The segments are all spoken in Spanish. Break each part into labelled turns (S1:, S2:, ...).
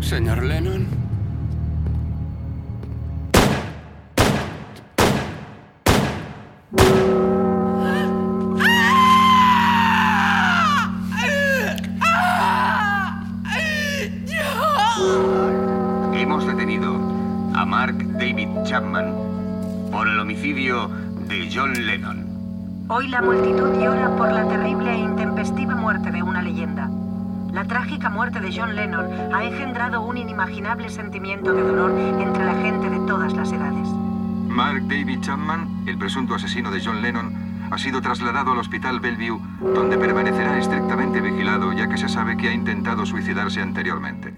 S1: Señor Lennon.
S2: Hemos detenido a Mark David Chapman por el homicidio de John Lennon.
S3: Hoy la multitud llora por la terrible e intempestiva muerte de una leyenda. La trágica muerte de John Lennon ha engendrado un inimaginable sentimiento de dolor entre la gente de todas las edades.
S4: Mark David Chapman, el presunto asesino de John Lennon, ha sido trasladado al hospital Bellevue, donde permanecerá estrictamente vigilado ya que se sabe que ha intentado suicidarse anteriormente.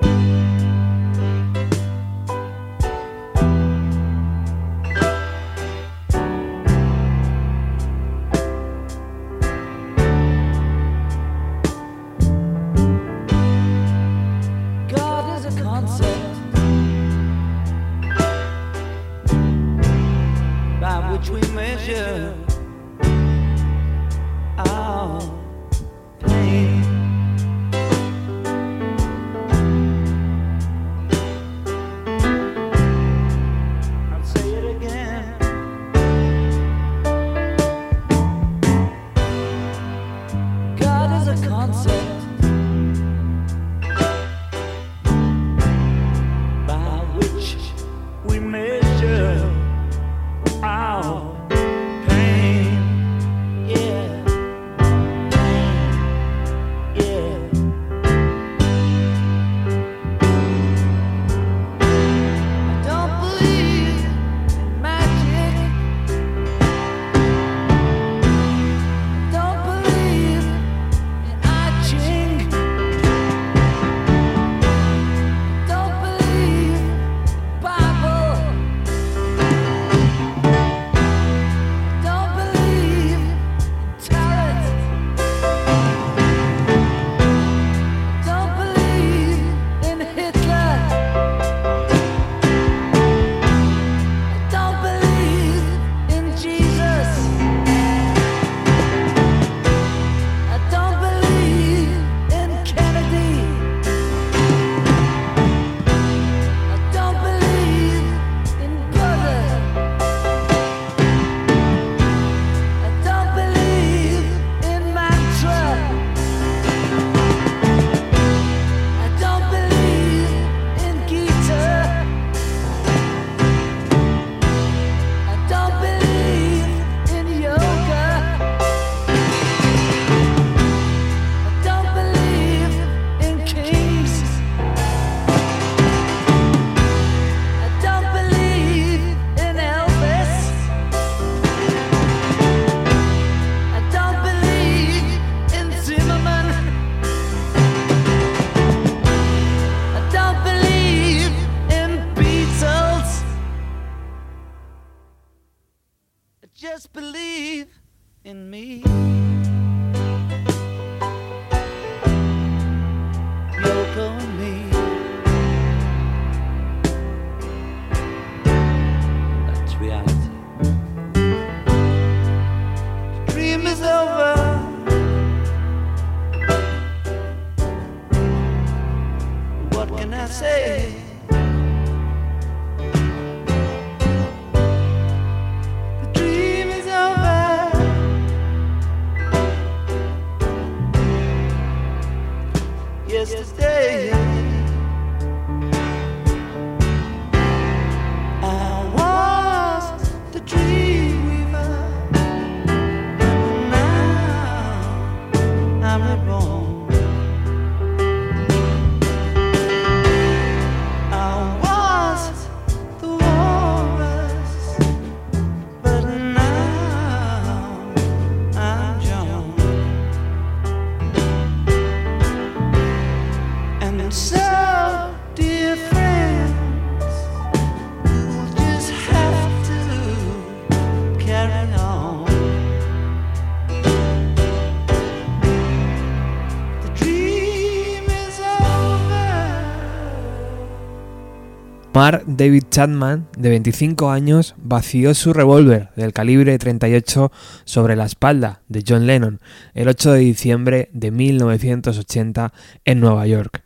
S5: Mark David Chapman, de 25 años, vació su revólver del calibre 38 sobre la espalda de John Lennon el 8 de diciembre de 1980 en Nueva York.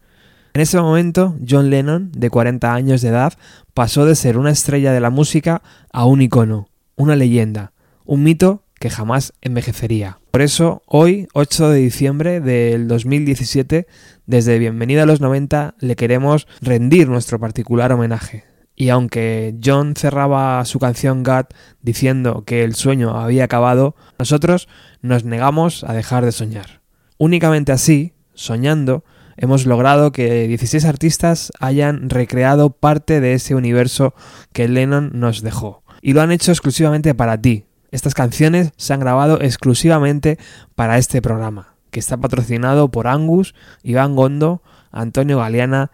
S5: En ese momento, John Lennon, de 40 años de edad, pasó de ser una estrella de la música a un icono, una leyenda, un mito que jamás envejecería. Por eso, hoy, 8 de diciembre del 2017, desde Bienvenida a los 90, le queremos rendir nuestro particular homenaje. Y aunque John cerraba su canción God diciendo que el sueño había acabado, nosotros nos negamos a dejar de soñar. Únicamente así, soñando, hemos logrado que 16 artistas hayan recreado parte de ese universo que Lennon nos dejó. Y lo han hecho exclusivamente para ti. Estas canciones se han grabado exclusivamente para este programa, que está patrocinado por Angus, Iván Gondo, Antonio Galeana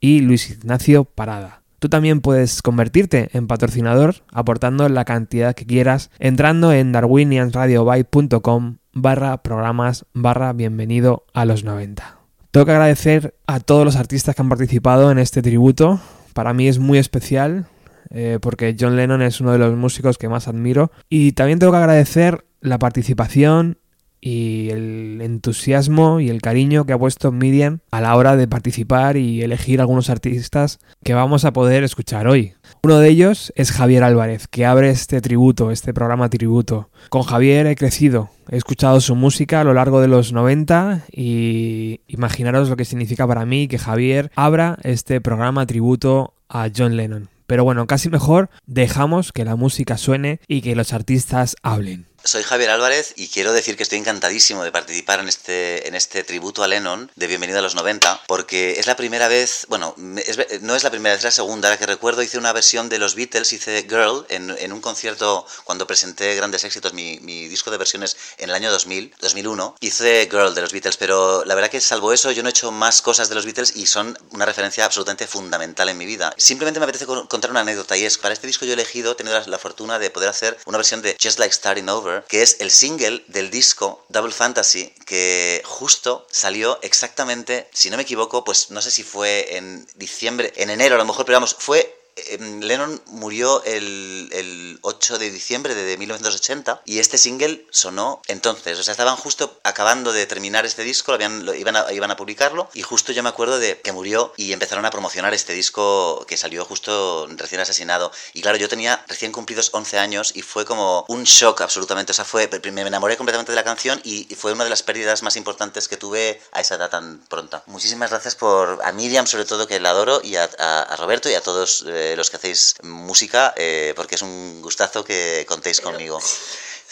S5: y Luis Ignacio Parada. Tú también puedes convertirte en patrocinador aportando la cantidad que quieras entrando en darwinianradiobyte.com barra programas barra bienvenido a los 90. Tengo que agradecer a todos los artistas que han participado en este tributo. Para mí es muy especial eh, porque John Lennon es uno de los músicos que más admiro. Y también tengo que agradecer la participación y el entusiasmo y el cariño que ha puesto Miriam a la hora de participar y elegir algunos artistas que vamos a poder escuchar hoy. Uno de ellos es Javier Álvarez, que abre este tributo, este programa tributo. Con Javier he crecido, he escuchado su música a lo largo de los 90 y imaginaros lo que significa para mí que Javier abra este programa tributo a John Lennon. Pero bueno, casi mejor dejamos que la música suene y que los artistas hablen.
S1: Soy Javier Álvarez y quiero decir que estoy encantadísimo de participar en este, en este tributo a Lennon de Bienvenido a los 90, porque es la primera vez, bueno, no es la primera vez, es la segunda, la que recuerdo hice una versión de los Beatles, hice Girl en, en un concierto cuando presenté Grandes Éxitos, mi, mi, disco de versiones en el año 2000, 2001, hice Girl de los Beatles, pero la verdad que salvo eso yo no he hecho más cosas de los Beatles y son una referencia absolutamente fundamental en mi vida. Simplemente me apetece contar una anécdota y es, para este disco yo he elegido, he tenido la, la fortuna de poder hacer una versión de Just Like Starting Over, que es el single del disco Double Fantasy, que justo salió exactamente, si no me equivoco, pues no sé si fue en diciembre, en enero a lo mejor, pero vamos, fue Lennon murió el, el, 8 de diciembre de 1980 y este single sonó entonces. O sea, estaban justo acabando de terminar este disco, lo habían, lo, iban, a, iban a publicarlo y justo yo me acuerdo de que murió y empezaron a promocionar este disco que salió justo recién asesinado. Y claro, yo tenía recién cumplidos 11 años y fue como un shock absolutamente. O sea, fue, me enamoré completamente de la canción y, fue una de las pérdidas más importantes que tuve a esa edad tan pronta. Muchísimas gracias por a Miriam sobre todo que la adoro y a, a, Roberto y a todos. Eh, los que hacéis música, eh, porque es un gustazo que contéis conmigo.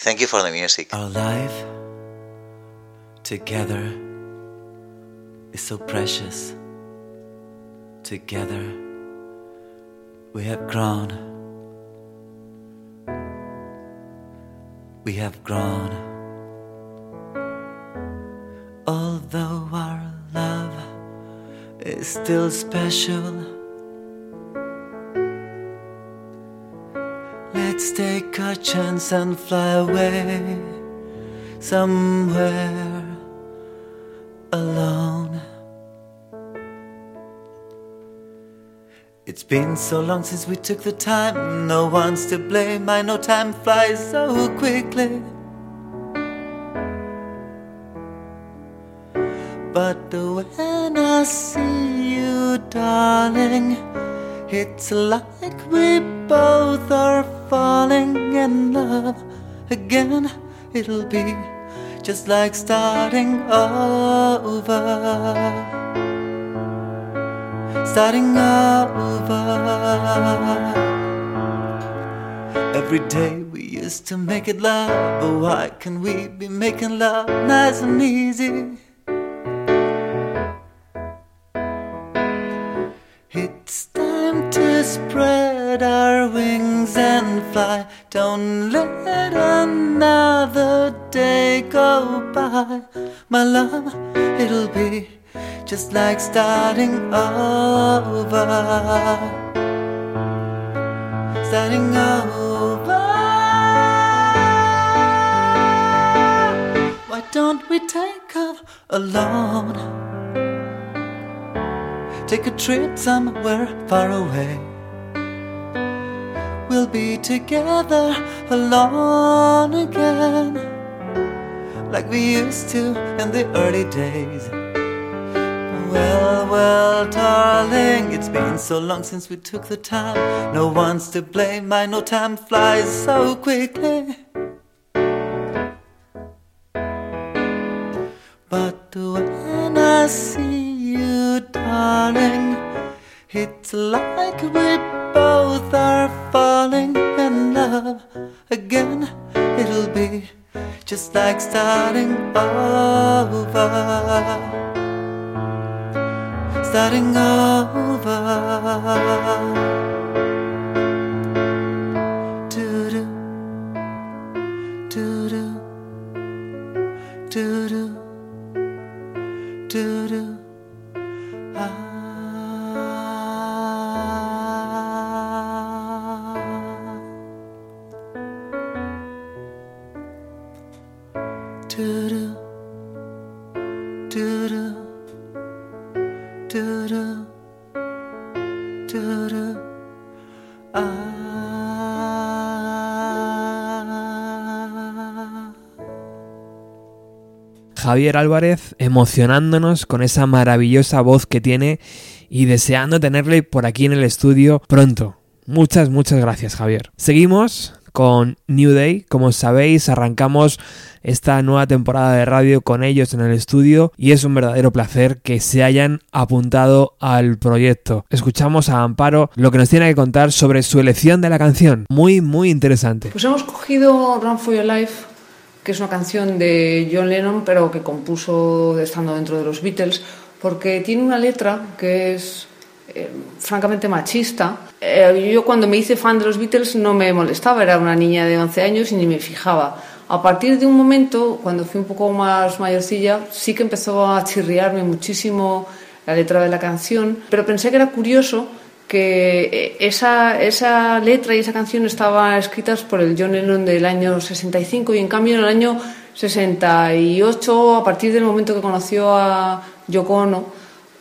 S1: Thank you for the music.
S4: Our life together is so precious. Together we have grown. We have grown. Although our love is still special. Take a chance and fly away somewhere alone. It's been so long since we took the time, no one's to blame. I know time flies so quickly. But when I see you, darling, it's like we both are falling in love again. It'll be just like starting over. Starting over. Every day we used to make it love, but why can we be making love nice and easy? It's time to spread our wings fly. Don't let another day go by. My love, it'll be just like starting over. Starting over. Why don't we take off alone? Take a trip somewhere far away. We'll be together alone again, like we used to in the early days. Well, well, darling, it's been so long since we took the time. No one's to blame, I know time flies so quickly. But when I see you, darling, it's like we both are falling in love again. It'll be just like starting over. Starting over.
S5: Javier Álvarez emocionándonos con esa maravillosa voz que tiene y deseando tenerle por aquí en el estudio pronto. Muchas, muchas gracias Javier. Seguimos con New Day. Como sabéis, arrancamos esta nueva temporada de radio con ellos en el estudio y es un verdadero placer que se hayan apuntado al proyecto. Escuchamos a Amparo lo que nos tiene que contar sobre su elección de la canción. Muy, muy interesante.
S6: Pues hemos cogido Run for Your Life, que es una canción de John Lennon, pero que compuso estando dentro de los Beatles, porque tiene una letra que es eh, francamente machista. Eh, yo cuando me hice fan de los Beatles no me molestaba, era una niña de 11 años y ni me fijaba. A partir de un momento, cuando fui un poco más mayorcilla, sí que empezó a chirriarme muchísimo la letra de la canción, pero pensé que era curioso que eh, esa, esa letra y esa canción estaban escritas por el John Lennon del año 65 y en cambio en el año 68, a partir del momento que conoció a Yoko Ono,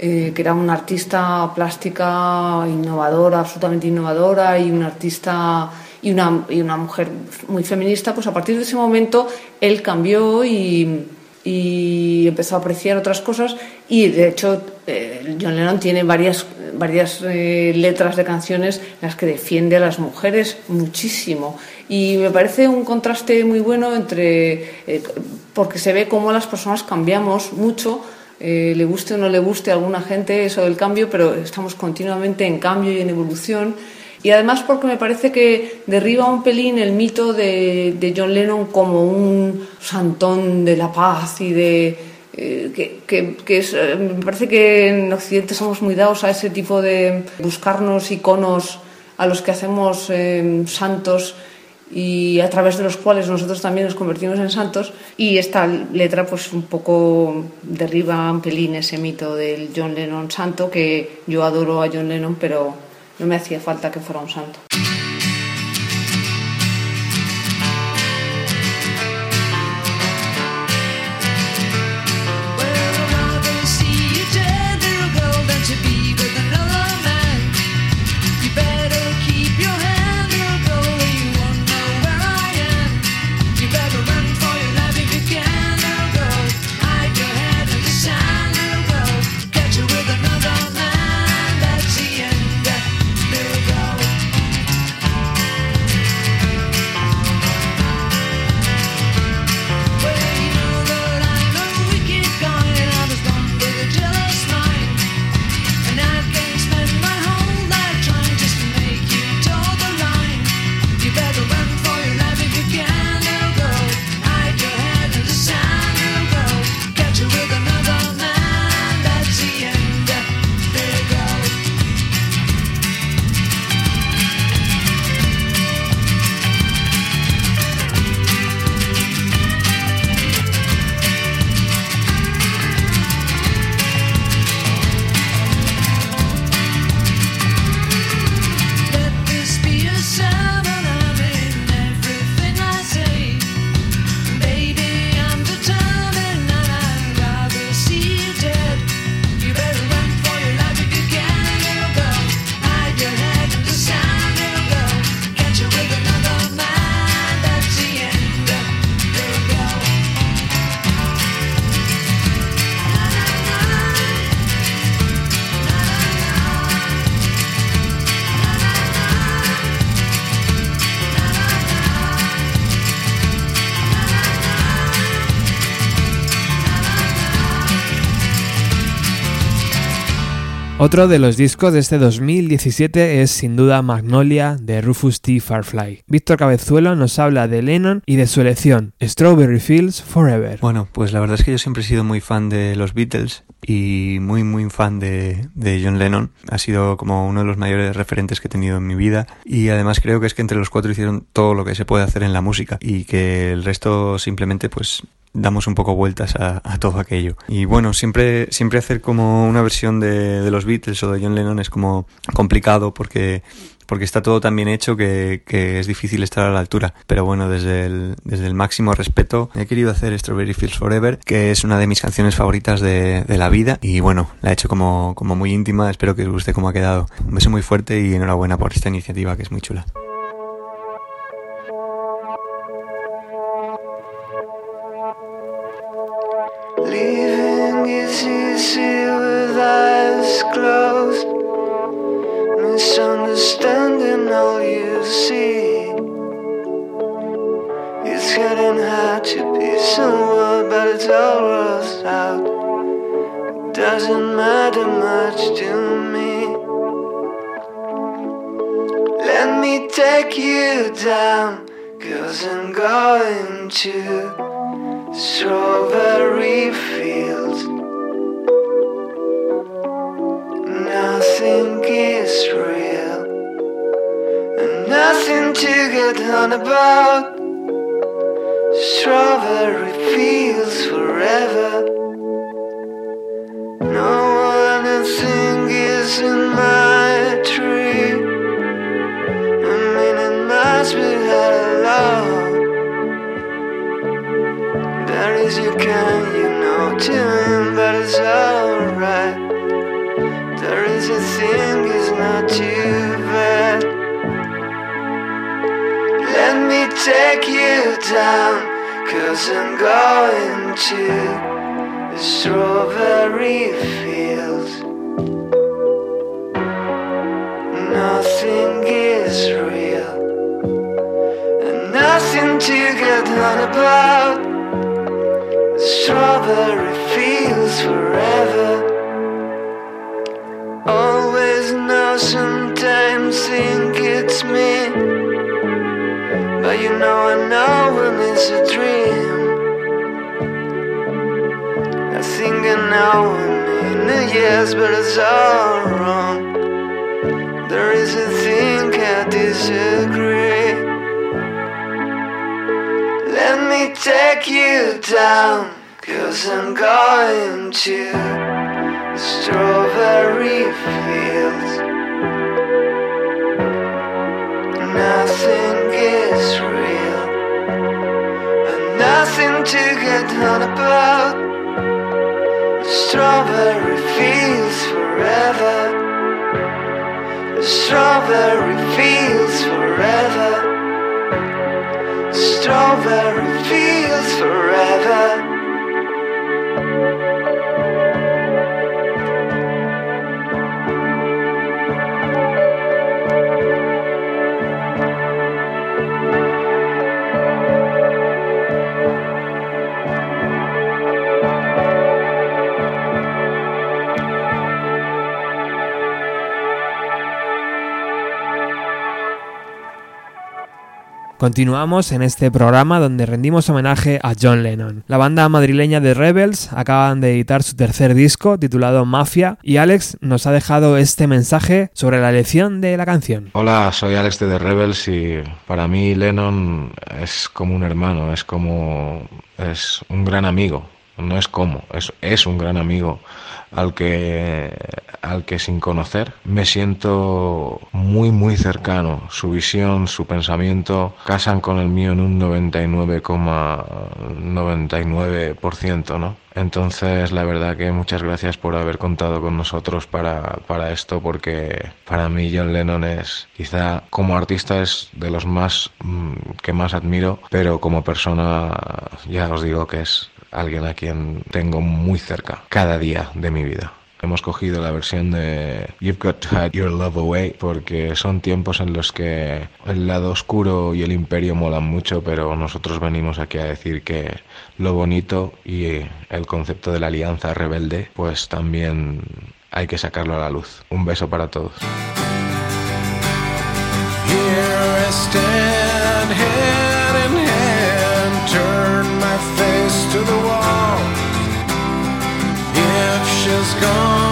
S6: eh, que era una artista plástica innovadora, absolutamente innovadora y una artista y una, y una mujer muy feminista, pues a partir de ese momento él cambió y, empezó a apreciar otras cosas. Y de hecho eh, John Lennon tiene varias, varias eh, letras de canciones en las que defiende a las mujeres muchísimo. Y me parece un contraste muy bueno entre porque se ve cómo las personas cambiamos mucho eh, le guste o no le guste a alguna gente eso del cambio pero estamos continuamente en cambio y en evolución. Y además porque me parece que derriba un pelín el mito de, John Lennon como un santón de la paz y de... eh, que, eh, me parece que en Occidente somos muy dados a ese tipo de buscarnos iconos a los que hacemos santos y a través de los cuales nosotros también nos convertimos en santos y esta letra pues un poco derriba un pelín ese mito del John Lennon santo que yo adoro a John Lennon pero no me hacía falta que fuera un santo.
S5: Otro de los discos de este 2017 es sin duda Magnolia de Rufus T. Farfly. Víctor Cabezuelo nos habla de Lennon y de su elección, Strawberry Fields Forever.
S7: Bueno, pues la verdad es que yo siempre he sido muy fan de los Beatles y muy muy fan de, de, John Lennon. Ha sido como uno de los mayores referentes que he tenido en mi vida y además creo que es que entre los cuatro hicieron todo lo que se puede hacer en la música y que el resto simplemente pues damos un poco vueltas a, todo aquello. Y bueno, siempre, siempre hacer como una versión de, de, los Beatles o de John Lennon es como complicado porque porque está todo tan bien hecho que, que, es difícil estar a la altura. Pero bueno, desde el, desde el máximo respeto he querido hacer Strawberry Fields Forever, que es una de mis canciones favoritas de, de la vida. Y bueno, la he hecho como, como muy íntima, espero que os guste cómo ha quedado. Un beso muy fuerte y enhorabuena por esta iniciativa que es muy chula.
S8: Eyes. Misunderstanding all you see. It's getting hard to be someone, but it's all worth out. It doesn't matter much to me. Let me take you down, cause I'm going to. Strawberry fields. Nothing is real, and nothing to get on about. Strawberry fields forever. No one I think is in my tree. I mean, it must be hello. There is you can, you know, him, but it's alright. There is not too bad. Let me take you down, cause I'm going to the strawberry fields. Nothing is real, and nothing to get on about The strawberry fields forever. Always know, sometimes think it's me. But you know, I know when it's a dream. I think I know in a yes, but it's all wrong. There is a thing I disagree. Let me take you down, cause I'm going to the strawberry fields. Nothing is real, and nothing to get on about. Strawberry fields forever. Strawberry fields forever. Strawberry fields forever.
S5: Continuamos en este programa donde rendimos homenaje a John Lennon. La banda madrileña de Rebels acaban de editar su tercer disco titulado Mafia y Alex nos ha dejado este mensaje sobre la elección de la canción.
S9: Hola, soy Alex de The Rebels y para mí Lennon es como un hermano, es como es un gran amigo. No es como, es, es un gran amigo al que, al que sin conocer me siento muy muy cercano. Su visión, su pensamiento casan con el mío en un 99,99%, ¿no? Entonces, la verdad que muchas gracias por haber contado con nosotros para, para esto, porque para mí John Lennon es, quizá como artista es de los más mm, que más admiro, pero como persona ya os digo que es alguien a quien tengo muy cerca cada día de mi vida. Hemos cogido la versión de You've Got to Hide Your Love Away porque son tiempos en los que el lado oscuro y el imperio molan mucho, pero nosotros venimos aquí a decir que lo bonito y el concepto de la alianza rebelde pues también hay que sacarlo a la luz. Un beso para todos.
S10: Here I stand in hand, turn my face to the was gone.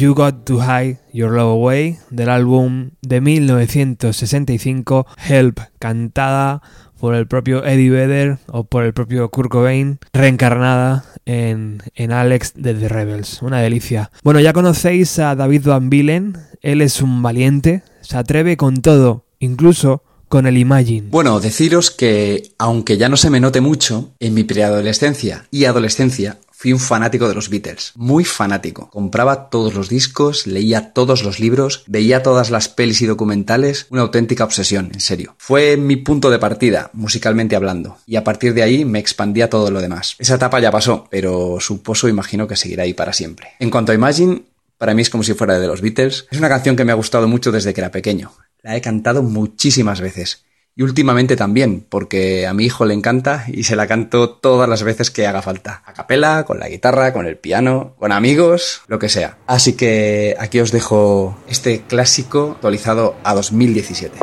S10: You Got
S5: to Hide Your Love Away del álbum de 1965 Help, cantada por el propio Eddie Vedder o por el propio Kurt Cobain, reencarnada en, en Alex de The Rebels. Una delicia. Bueno, ya conocéis a David Van Bilen, él es un valiente, se atreve con todo, incluso con el Imagine.
S11: Bueno, deciros que, aunque ya no se me note mucho, en mi preadolescencia y adolescencia fui un fanático de los Beatles, muy fanático. Compraba todos los discos, leía todos los libros, veía todas las pelis y documentales, una auténtica obsesión, en serio. Fue mi punto de partida, musicalmente hablando, y a partir de ahí me expandía todo lo demás. Esa etapa ya pasó, pero su pozo imagino que seguirá ahí para siempre. En cuanto a Imagine, para mí es como si fuera de los Beatles. Es una canción que me ha gustado mucho desde que era pequeño. La he cantado muchísimas veces. Y últimamente también, porque a mi hijo le encanta y se la canto todas las veces que haga falta. A capela, con la guitarra, con el piano, con amigos, lo que sea. Así que aquí os dejo este clásico actualizado a 2017.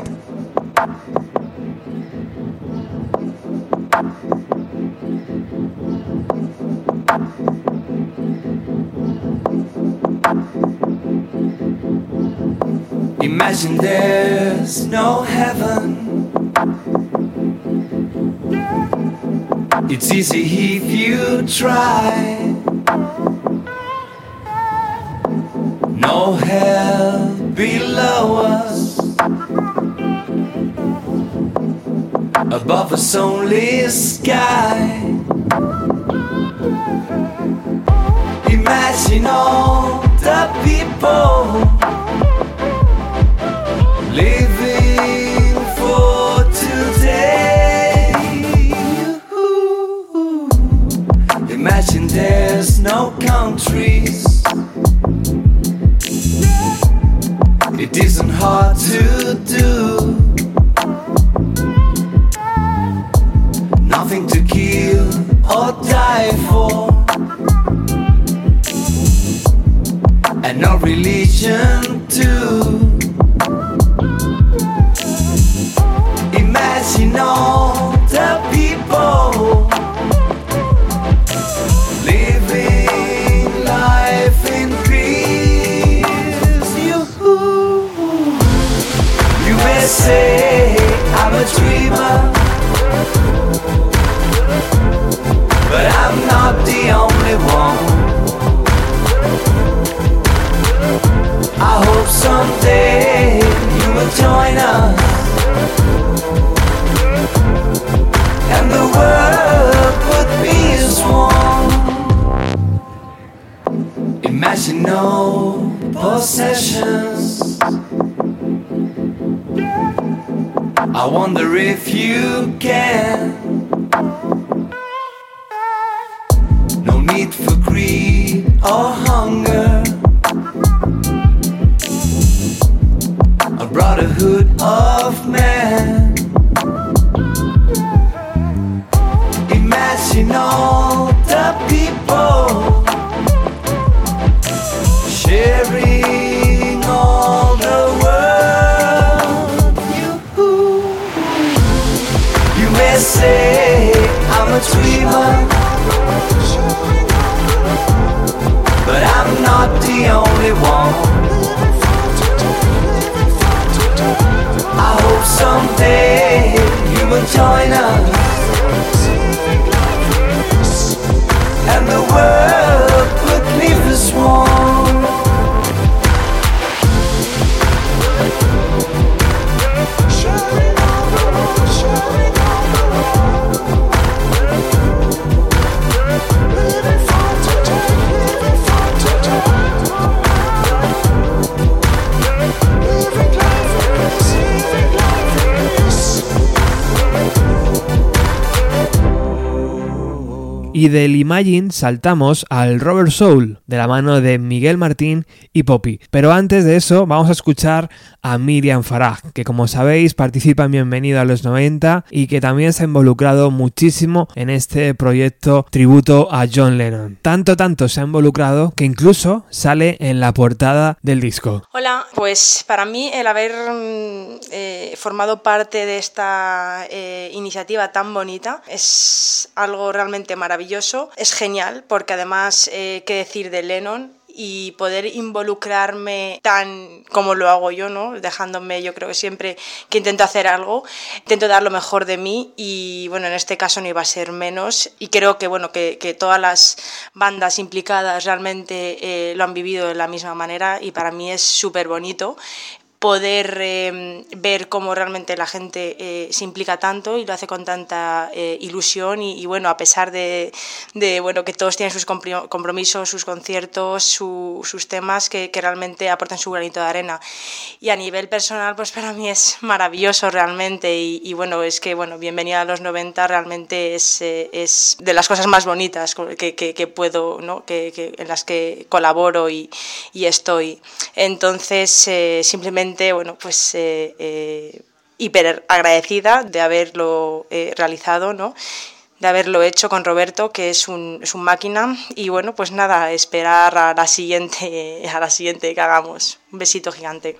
S12: Imagine there's no heaven. It's easy if you try. No hell below us. Above us only sky. Imagine all the people living Imagine there's no countries. It isn't hard to do. Nothing to kill or die for. And no religion too. Imagine all I'm a dreamer. But I'm not the
S4: only one. I hope someday you will join us. And the world would be as one. Imagine no possessions. I wonder if you can. No need for greed or hunger. Dreamer, but I'm not the only one. I hope someday you will join us. And the world would leave us warm.
S5: Y del Imagine saltamos al Robert Soul, de la mano de Miguel Martín y Poppy. Pero antes de eso, vamos a escuchar a Miriam Farah, que como sabéis participa en Bienvenido a los 90 y que también se ha involucrado muchísimo en este proyecto tributo a John Lennon. Tanto, tanto se ha involucrado que incluso sale en la portada del disco.
S13: Hola, pues para mí el haber mm, eh, formado parte de esta eh, iniciativa tan bonita es algo realmente maravilloso. Es genial porque además, eh, qué decir de Lennon, y poder involucrarme tan como lo hago yo, ¿no? Dejándome, yo creo que siempre que intento hacer algo, intento dar lo mejor de mí y bueno, en este caso no iba a ser menos y creo que bueno, que, todas las bandas implicadas realmente eh, lo han vivido de la misma manera y para mí es súper bonito poder eh, ver cómo realmente la gente eh, se implica tanto y lo hace con tanta eh, ilusión y, y, bueno, a pesar de, de, bueno, que todos tienen sus compromisos, sus conciertos, su, sus temas que, que, realmente aportan su granito de arena. Y a nivel personal, pues para mí es maravilloso realmente y, y bueno, es que, bueno, Bienvenida a los 90 realmente es, es de las cosas más bonitas que, que, que puedo, ¿no? que, en las que colaboro y, y estoy. Entonces, simplemente bueno, pues eh, eh, hiper agradecida de haberlo eh, realizado, ¿no? de haberlo hecho con Roberto, que es un, es un máquina. Y bueno, pues nada, esperar a la siguiente, a la siguiente que hagamos. Un besito gigante.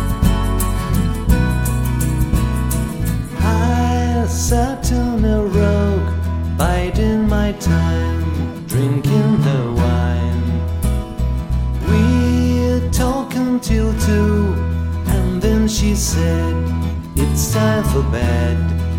S4: Sat on a rug, biding my time, drinking her wine. We talked until two, and then she said, It's time for bed.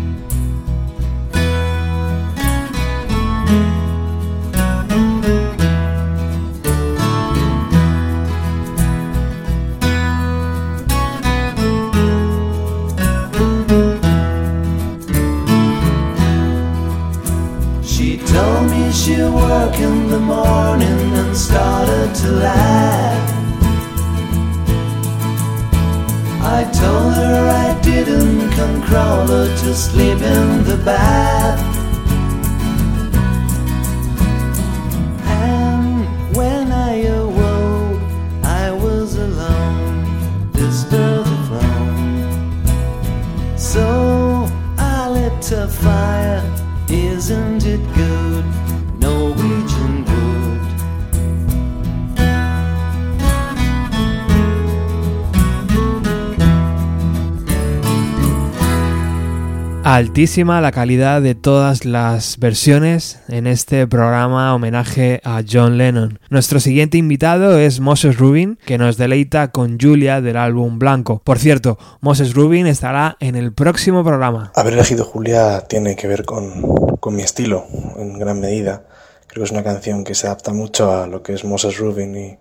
S5: Altísima la calidad de todas las versiones en este programa homenaje a John Lennon. Nuestro siguiente invitado es Moses Rubin, que nos deleita con Julia del álbum Blanco. Por cierto, Moses Rubin estará en el próximo programa.
S14: Haber elegido Julia tiene que ver con, con mi estilo, en gran medida. Creo que es una canción que se adapta mucho a lo que es Moses Rubin y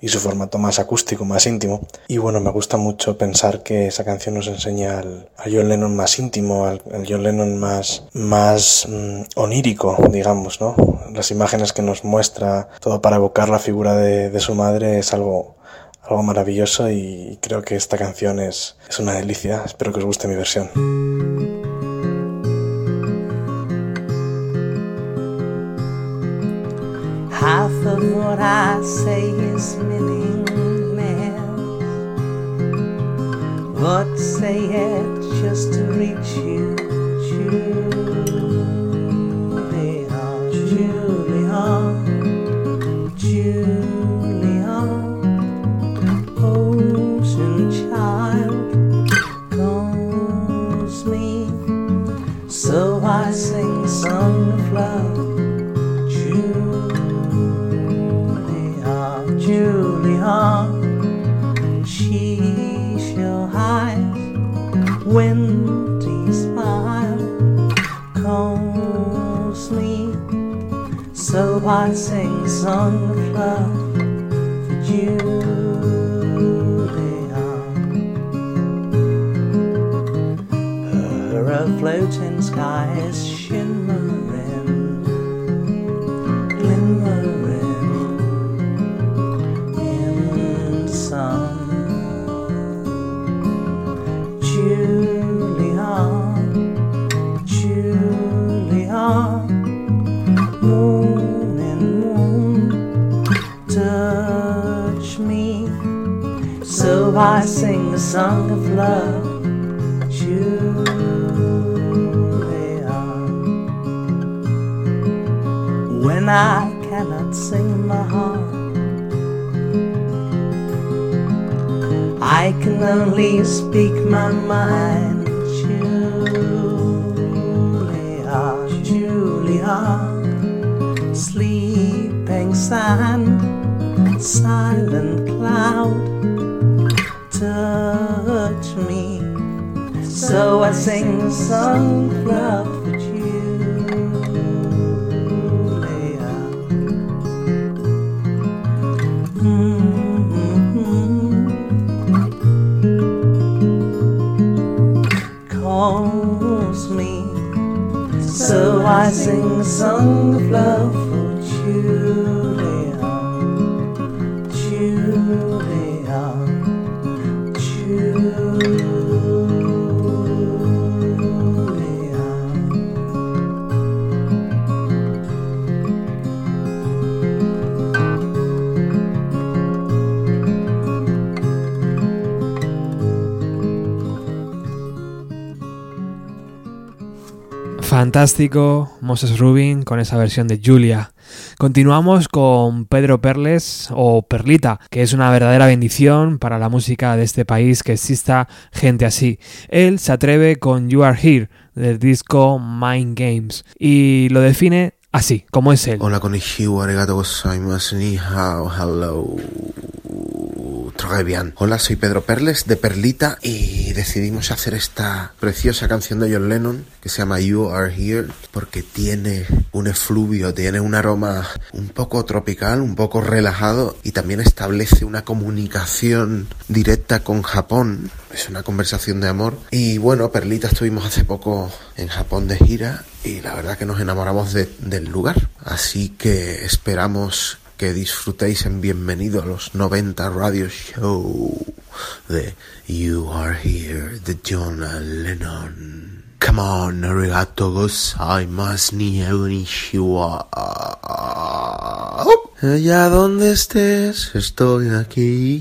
S14: y su formato más acústico, más íntimo. Y bueno, me gusta mucho pensar que esa canción nos enseña al, John Lennon más íntimo, al, John Lennon más, más mm, onírico, digamos, ¿no? Las imágenes que nos muestra, todo para evocar la figura de, de su madre es algo, algo maravilloso y creo que esta canción es, es una delicia. Espero que os guste mi versión.
S15: Half of what I say is meaningless. But say it just to reach you, windy smile calls me, so I sing song of love for Julia. Her floating skies shimmering, glimmering. Song of love, Julia. When I cannot sing my heart. I can only speak my mind, Julia, Julia, sleeping sand, silent I sing a song of love for Julia. calls me. So I sing a song of love
S5: Fantástico, Moses Rubin con esa versión de Julia. Continuamos con Pedro Perles o Perlita, que es una verdadera bendición para la música de este país que exista gente así. Él se atreve con You Are Here del disco Mind Games y lo define así, como es él.
S16: Hola, hao, hello. Hola, soy Pedro Perles de Perlita y decidimos hacer esta preciosa canción de John Lennon que se llama You Are Here porque tiene un efluvio, tiene un aroma un poco tropical, un poco relajado y también establece una comunicación directa con Japón. Es una conversación de amor. Y bueno, Perlita estuvimos hace poco en Japón de gira y la verdad que nos enamoramos de- del lugar. Así que esperamos que disfrutéis en Bienvenido a los 90 Radio Show de You Are Here de John Lennon. Come on, arigato gozaimasu ni konnichiwa. Allá donde estés, estoy aquí.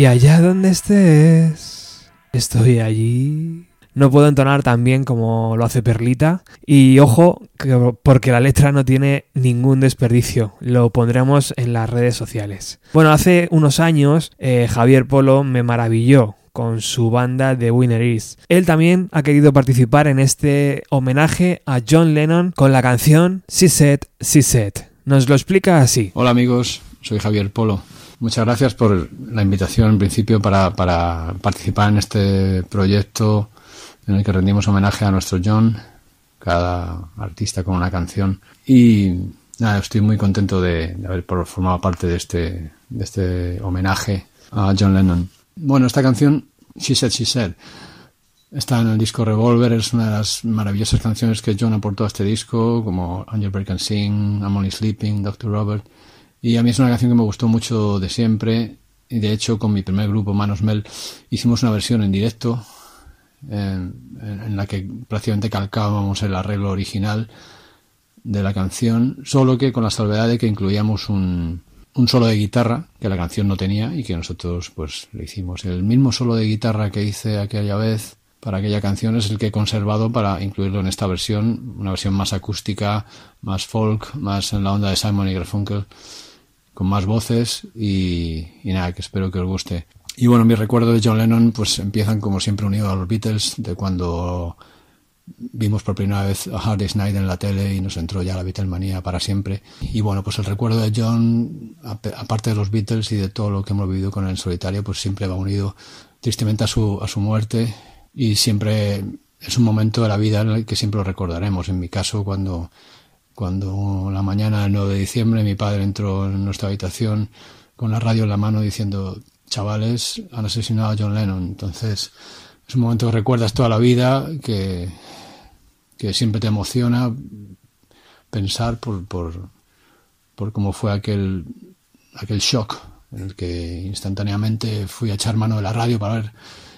S12: Y allá donde estés, estoy allí.
S5: No puedo entonar tan bien como lo hace Perlita. Y ojo, que- porque la letra no tiene ningún desperdicio. Lo pondremos en las redes sociales. Bueno, hace unos años eh, Javier Polo me maravilló con su banda The Winner Is. Él también ha querido participar en este homenaje a John Lennon con la canción She Said, She. Nos lo explica así.
S17: Hola amigos, soy Javier Polo. Muchas gracias por la invitación en principio para, para participar en este proyecto en el que rendimos homenaje a nuestro John, cada artista con una canción. Y nada, estoy muy contento de, haber formado parte de este, de este homenaje a John Lennon. Bueno, esta canción, She Said, She Said, está en el disco Revolver, es una de las maravillosas canciones que John aportó a este disco, como Angel Break and Sing, I'm Only Sleeping, Dr. Robert. Y a mí es una canción que me gustó mucho de siempre. Y de hecho, con mi primer grupo, Manos Mel, hicimos una versión en directo en, en- la que prácticamente calcábamos el arreglo original de la canción, solo que con la salvedad de que incluíamos un, un solo de guitarra que la canción no tenía y que nosotros pues le hicimos. El mismo solo de guitarra que hice aquella vez para aquella canción es el que he conservado para incluirlo en esta versión, una versión más acústica, más folk, más en la onda de Simon y Garfunkel, con más voces y, nada, que espero que os guste. Y bueno, mis recuerdos de John Lennon pues empiezan como siempre unidos a los Beatles, de cuando vimos por primera vez a Hard Day's Night en la tele y nos entró ya la Beatlemanía para siempre. Y bueno, pues el recuerdo de John, ap- aparte de los Beatles y de todo lo que hemos vivido con él en solitario, pues siempre va unido tristemente a su, a su muerte y siempre es un momento de la vida en el que siempre lo recordaremos. En mi caso, cuando, cuando la mañana del 9 de diciembre mi padre entró en nuestra habitación con la radio en la mano diciendo, chavales, han asesinado a John Lennon. Entonces, es un momento que recuerdas toda la vida, que, que siempre te emociona pensar por, por, por cómo fue aquel, aquel shock en el que instantáneamente fui a echar mano de la radio para ver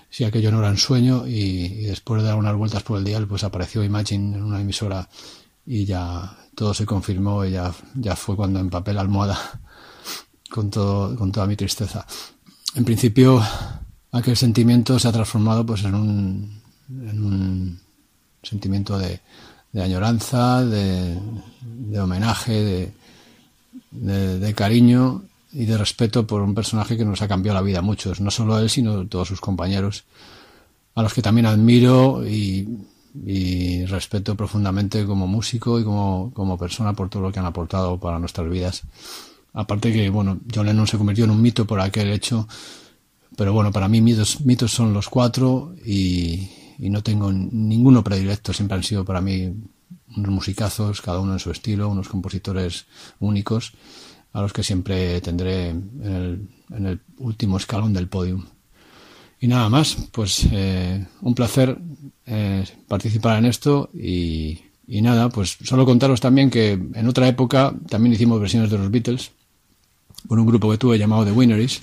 S17: si aquello no era un sueño y, después de dar unas vueltas por el dial pues apareció Imagine en una emisora y ya todo se confirmó y ya, ya fue cuando empapé la almohada con, todo, con toda mi tristeza. En principio aquel sentimiento se ha transformado pues en un, en un sentimiento de, añoranza, de, homenaje, de, de, de cariño y de respeto por un personaje que nos ha cambiado la vida a muchos, no solo él, sino todos sus compañeros, a los que también admiro y, y respeto profundamente como músico y como, como persona por todo lo que han aportado para nuestras vidas. Aparte que, bueno, John Lennon se convirtió en un mito por aquel hecho, pero bueno, para mí mitos, mitos son los cuatro y, no tengo ninguno predilecto, siempre han sido para mí unos musicazos, cada uno en su estilo, unos compositores únicos, a los que siempre tendré en el, en el último escalón del podium. Y nada más, pues eh, un placer eh, participar en esto y, y nada, pues solo contaros también que en otra época también hicimos versiones de los Beatles con un grupo que tuve llamado The Winneries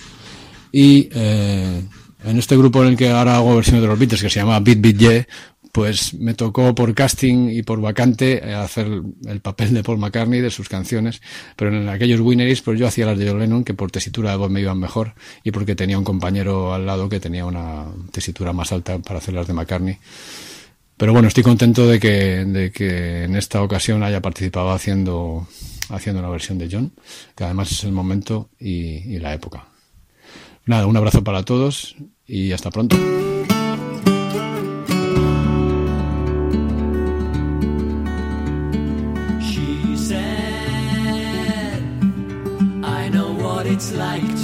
S17: y eh, en este grupo en el que ahora hago versiones de los Beatles que se llama Beat Beat pues me tocó por casting y por vacante eh, hacer el papel de Paul McCartney de sus canciones, pero en aquellos Winneries pues yo hacía las de John Lennon que por tesitura de voz me iban mejor y porque tenía un compañero al lado que tenía una tesitura más alta para hacer las de McCartney. Pero bueno, estoy contento de que, de que en esta ocasión haya participado haciendo, haciendo una versión de John, que además es el momento y, y la época. Nada, un abrazo para todos y hasta pronto.
S12: It's like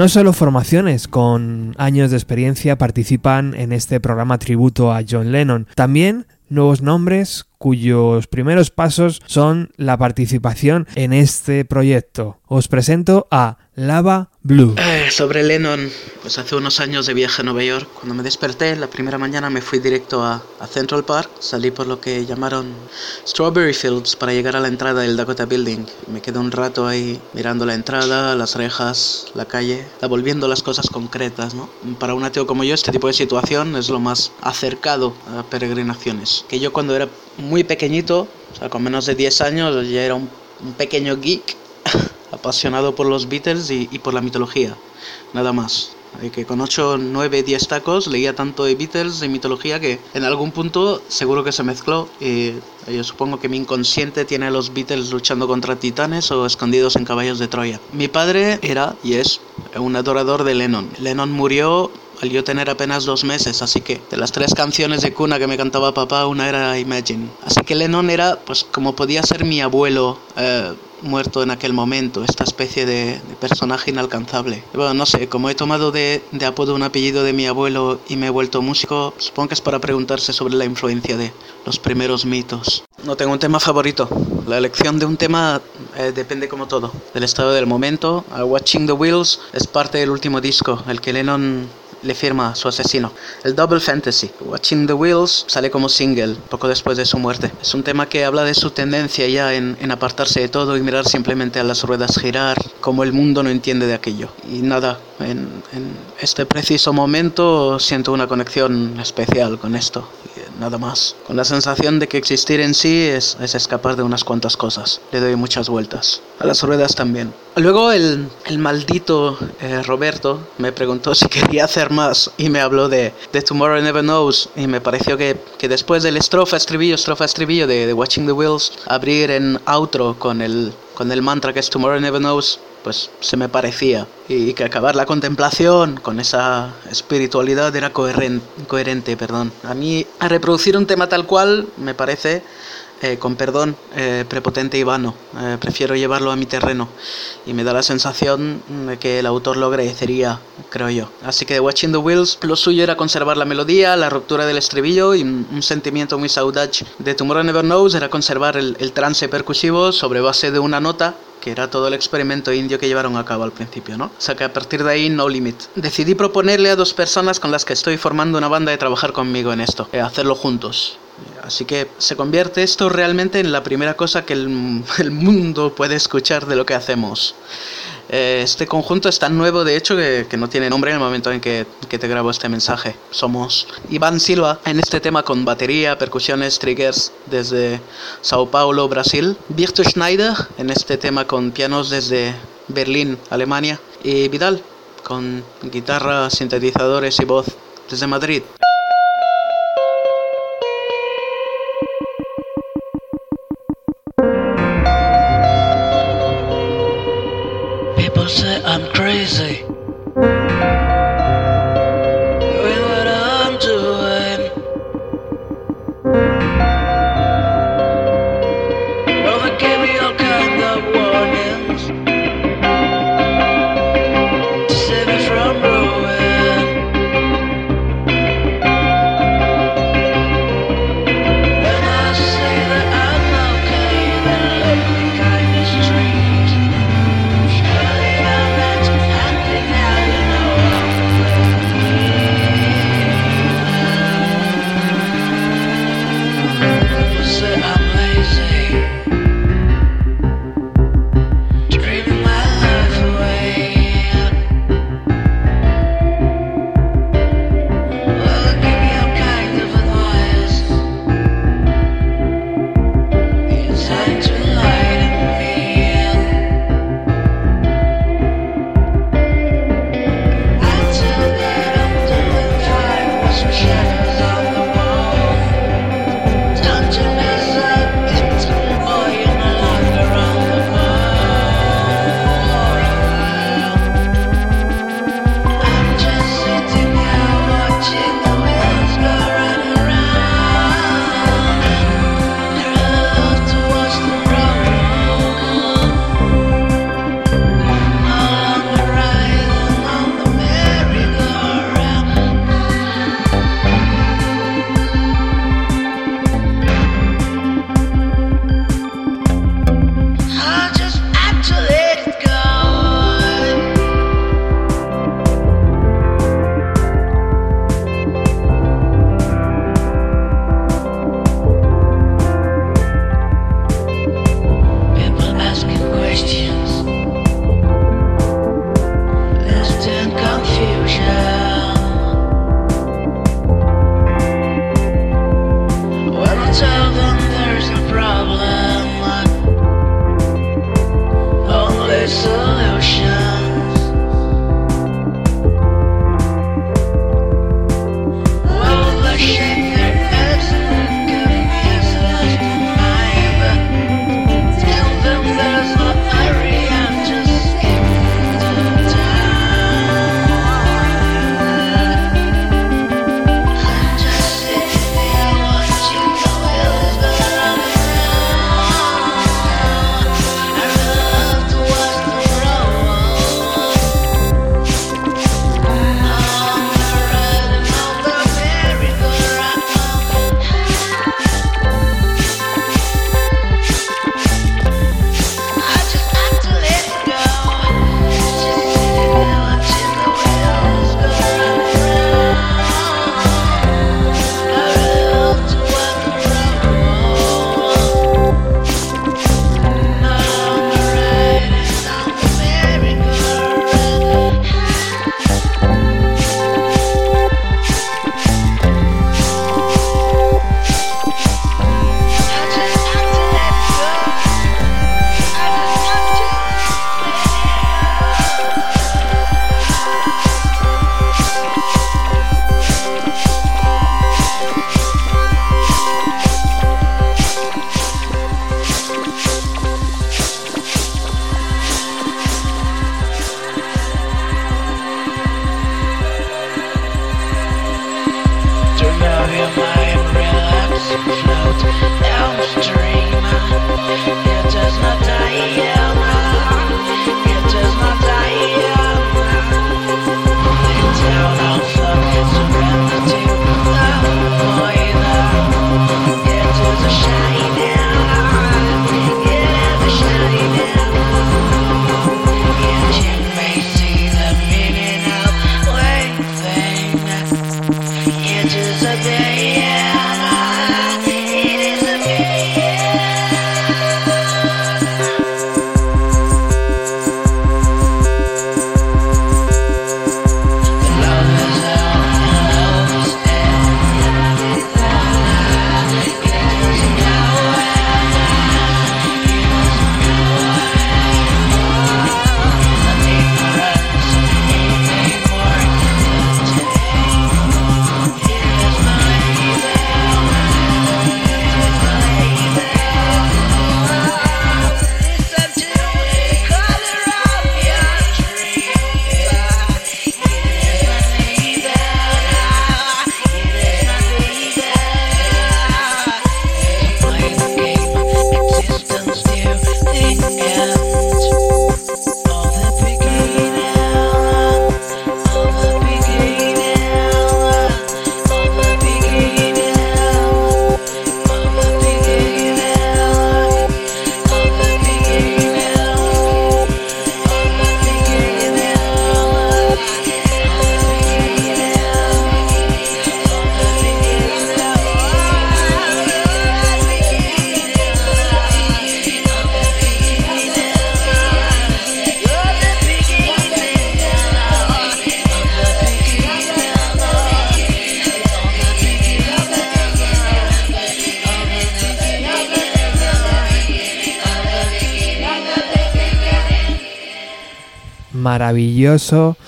S12: No
S5: solo formaciones con años de experiencia participan en este programa tributo a John Lennon, también nuevos nombres cuyos primeros pasos son la participación en este proyecto. Os presento a Lava Blue.
S18: Eh, sobre Lennon, pues hace unos años de viaje a Nueva York, cuando me desperté, la primera mañana me fui directo a, a, Central Park, salí por lo que llamaron Strawberry Fields para llegar a la entrada del Dakota Building. Me quedé un rato ahí mirando la entrada, las rejas, la calle, volviendo las cosas concretas, ¿no? Para un ateo como yo, este tipo de situación es lo más acercado a peregrinaciones. Que yo cuando era muy pequeñito, o sea, con menos de 10 años, ya era un, un pequeño geek apasionado por los Beatles y, y por la mitología, nada más. Y que con 8, 9, 10 tacos leía tanto de Beatles, de mitología, que en algún punto seguro que se mezcló. Y yo supongo que mi inconsciente tiene a los Beatles luchando contra titanes o escondidos en caballos de Troya. Mi padre era y es un adorador de Lennon. Lennon murió al yo tener apenas dos meses, así que de las tres canciones de cuna que me cantaba papá, una era Imagine. Así que Lennon era, pues como podía ser mi abuelo eh, muerto en aquel momento, esta especie de, personaje inalcanzable. Bueno, no sé, como he tomado de, de, apodo un apellido de mi abuelo y me he vuelto músico, supongo que es para preguntarse sobre la influencia de los primeros mitos. No tengo un tema favorito. La elección de un tema eh, depende como todo, del estado del momento. Uh, Watching the Wheels es parte del último disco, el que Lennon le firma a su asesino. El Double Fantasy, Watching the Wheels, sale como single poco después de su muerte. Es un tema que habla de su tendencia ya en, apartarse de todo y mirar simplemente a las ruedas girar, como el mundo no entiende de aquello. Y nada, en este preciso momento siento una conexión especial con esto. Nada más. Con la sensación de que existir en sí es, es escapar de unas cuantas cosas. Le doy muchas vueltas. A las ruedas también. Luego el, el maldito eh, Roberto me preguntó si quería hacer más y me habló de, de Tomorrow Never Knows y me pareció que, que después del estrofa, estribillo, estrofa, estribillo de, de, Watching the Wheels, abrir en outro con el, con el mantra que es Tomorrow Never Knows, pues se me parecía y que acabar la contemplación con esa espiritualidad era coherente, coherente perdón. A mí a reproducir un tema tal cual me parece eh, con perdón, eh, prepotente y vano. Eh, prefiero llevarlo a mi terreno y me da la sensación de que el autor lo agradecería, creo yo. Así que de Watching the Wheels, lo suyo era conservar la melodía, la ruptura del estribillo y un, sentimiento muy saudade. De Tomorrow Never Knows era conservar el trance percusivo sobre base de una nota que era todo el experimento indio que llevaron a cabo al principio, ¿no? O sea que a partir de ahí, no limit. Decidí proponerle a dos personas con las que estoy formando una banda de trabajar conmigo en esto, hacerlo juntos. Así que se convierte esto realmente en la primera cosa que el, el mundo puede escuchar de lo que hacemos. Eh, este conjunto es tan nuevo, de hecho, que, no tiene nombre en el momento en que, te grabo este mensaje. Somos Iván Silva en este tema con batería, percusiones, triggers desde Sao Paulo, Brasil. Birto Schneider en este tema con pianos desde Berlín, Alemania. Y Vidal con guitarra, sintetizadores y voz desde Madrid.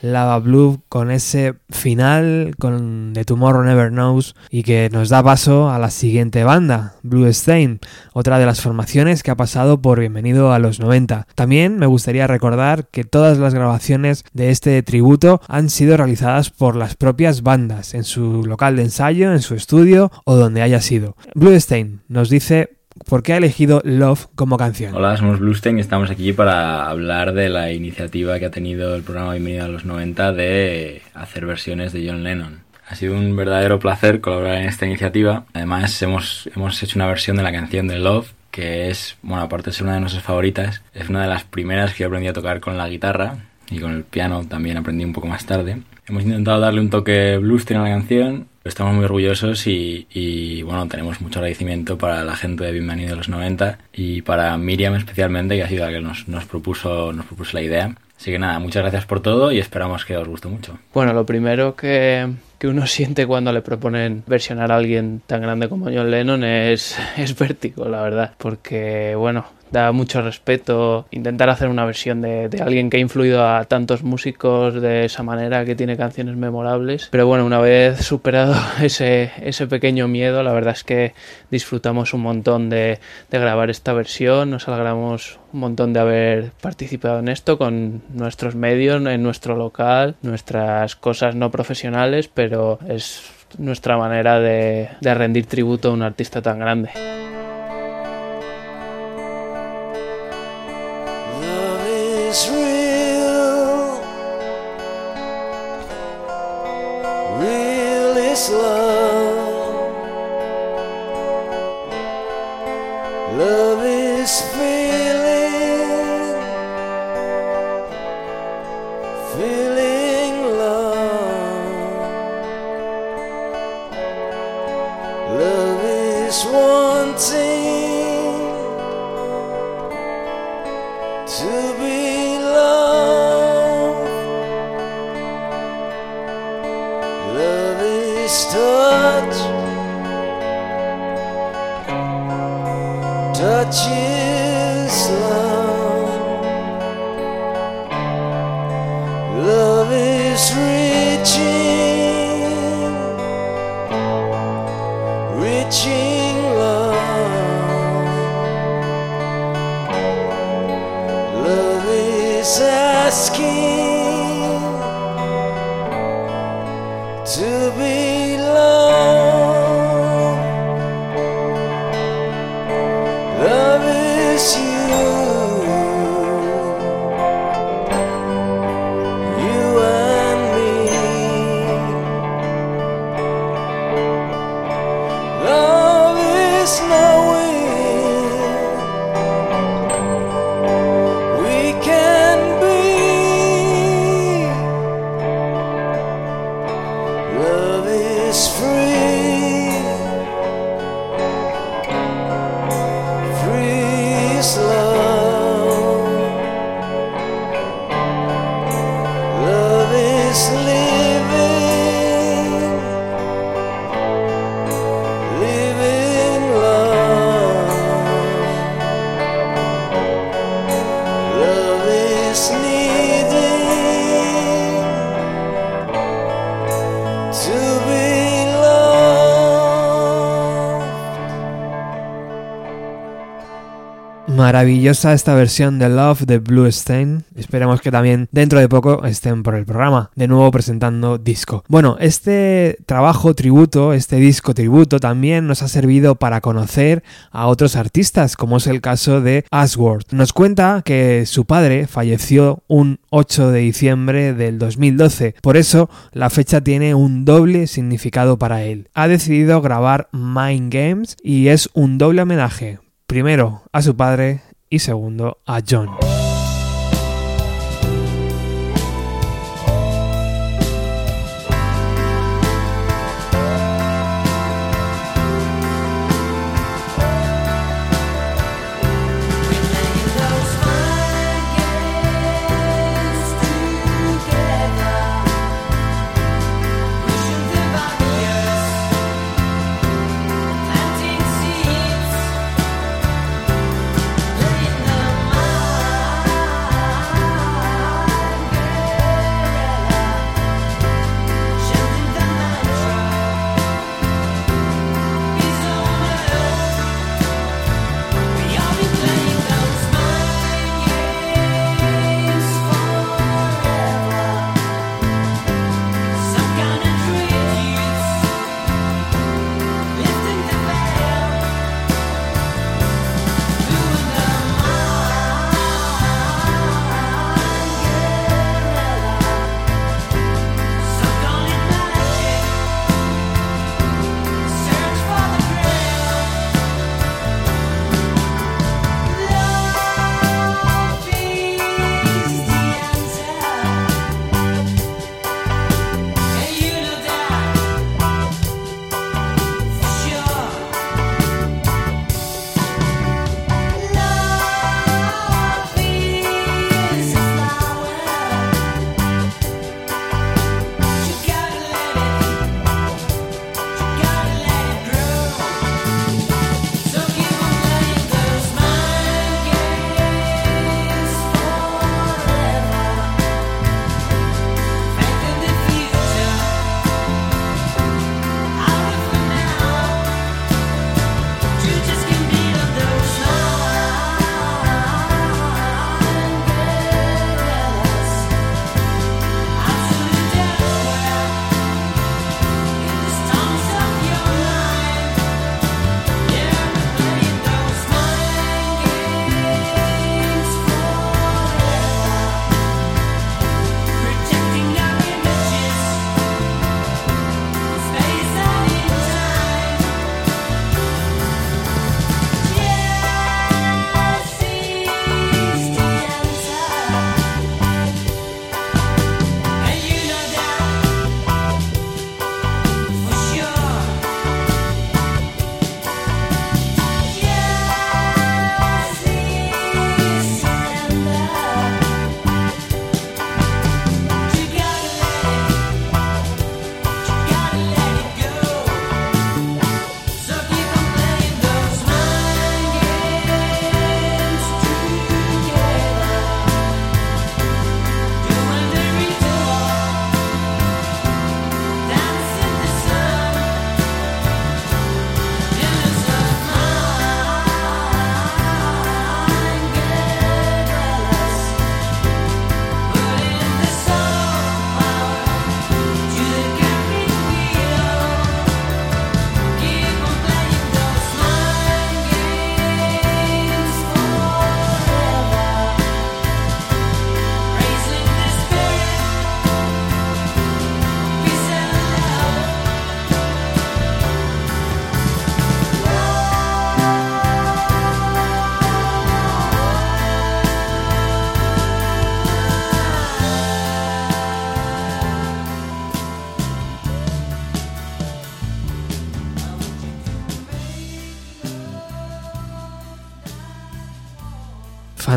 S5: Lava Blue con ese final con The Tomorrow Never Knows y que nos da paso a la siguiente banda, Blue Stain, otra de las formaciones que ha pasado por Bienvenido a los 90. También me gustaría recordar que todas las grabaciones de este tributo han sido realizadas por las propias bandas en su local de ensayo, en su estudio o donde haya sido. Blue Stain nos dice ¿Por qué ha elegido Love como canción?
S19: Hola, somos Bluestein y estamos aquí para hablar de la iniciativa que ha tenido el programa Bienvenido a los 90 de hacer versiones de John Lennon. Ha sido un verdadero placer colaborar en esta iniciativa. Además, hemos, hemos hecho una versión de la canción de Love que es, bueno, aparte de ser una de nuestras favoritas, es una de las primeras que yo aprendí a tocar con la guitarra y con el piano también aprendí un poco más tarde. Hemos intentado darle un toque bluestein a la canción Estamos muy orgullosos y, y, bueno, tenemos mucho agradecimiento para la gente de Bienvenido de los 90 y para Miriam especialmente, que ha sido la que nos, nos, propuso, nos propuso la idea. Así que nada, muchas gracias por todo y esperamos que os guste mucho.
S20: Bueno, lo primero que, que uno siente cuando le proponen versionar a alguien tan grande como John Lennon es, es vértigo, la verdad. Porque, bueno, da mucho respeto intentar hacer una versión de, de, alguien que ha influido a tantos músicos de esa manera, que tiene canciones memorables. Pero bueno, una vez superado ese, ese pequeño miedo, la verdad es que disfrutamos un montón de, de grabar esta versión, nos alegramos un montón de haber participado en esto con nuestros medios, en nuestro local, nuestras cosas no profesionales, pero es nuestra manera de, de rendir tributo a un artista tan grande.
S5: Maravillosa esta versión de Love de Blue Stain. Esperemos que también dentro de poco estén por el programa, de nuevo presentando disco. Bueno, este trabajo tributo, este disco tributo también nos ha servido para conocer a otros artistas, como es el caso de Ashworth. Nos cuenta que su padre falleció un 8 de diciembre del 2012, por eso la fecha tiene un doble significado para él. Ha decidido grabar Mind Games y es un doble homenaje primero a su padre y segundo a John.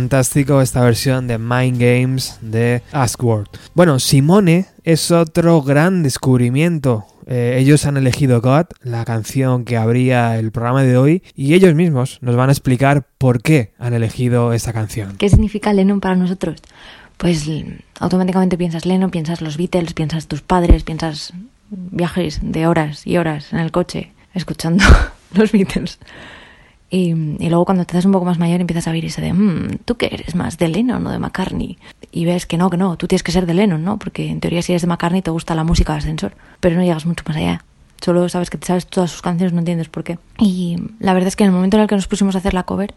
S5: Fantástico esta versión de Mind Games de Askworld. Bueno, Simone es otro gran descubrimiento. Eh, ellos han elegido God, la canción que abría el programa de hoy, y ellos mismos nos van a explicar por qué han elegido esta canción.
S21: ¿Qué significa Lennon para nosotros? Pues automáticamente piensas Lennon, piensas los Beatles, piensas tus padres, piensas viajes de horas y horas en el coche escuchando los Beatles. Y, y, luego cuando te das un poco más mayor empiezas a ver ese de, mmm, ¿tú qué eres más? ¿De Lennon o de McCartney? Y ves que no, que no, tú tienes que ser de Lennon, ¿no? Porque en teoría si eres de McCartney te gusta la música de ascensor, pero no llegas mucho más allá. Solo sabes que te sabes todas sus canciones, no entiendes por qué. Y la verdad es que en el momento en el que nos pusimos a hacer la cover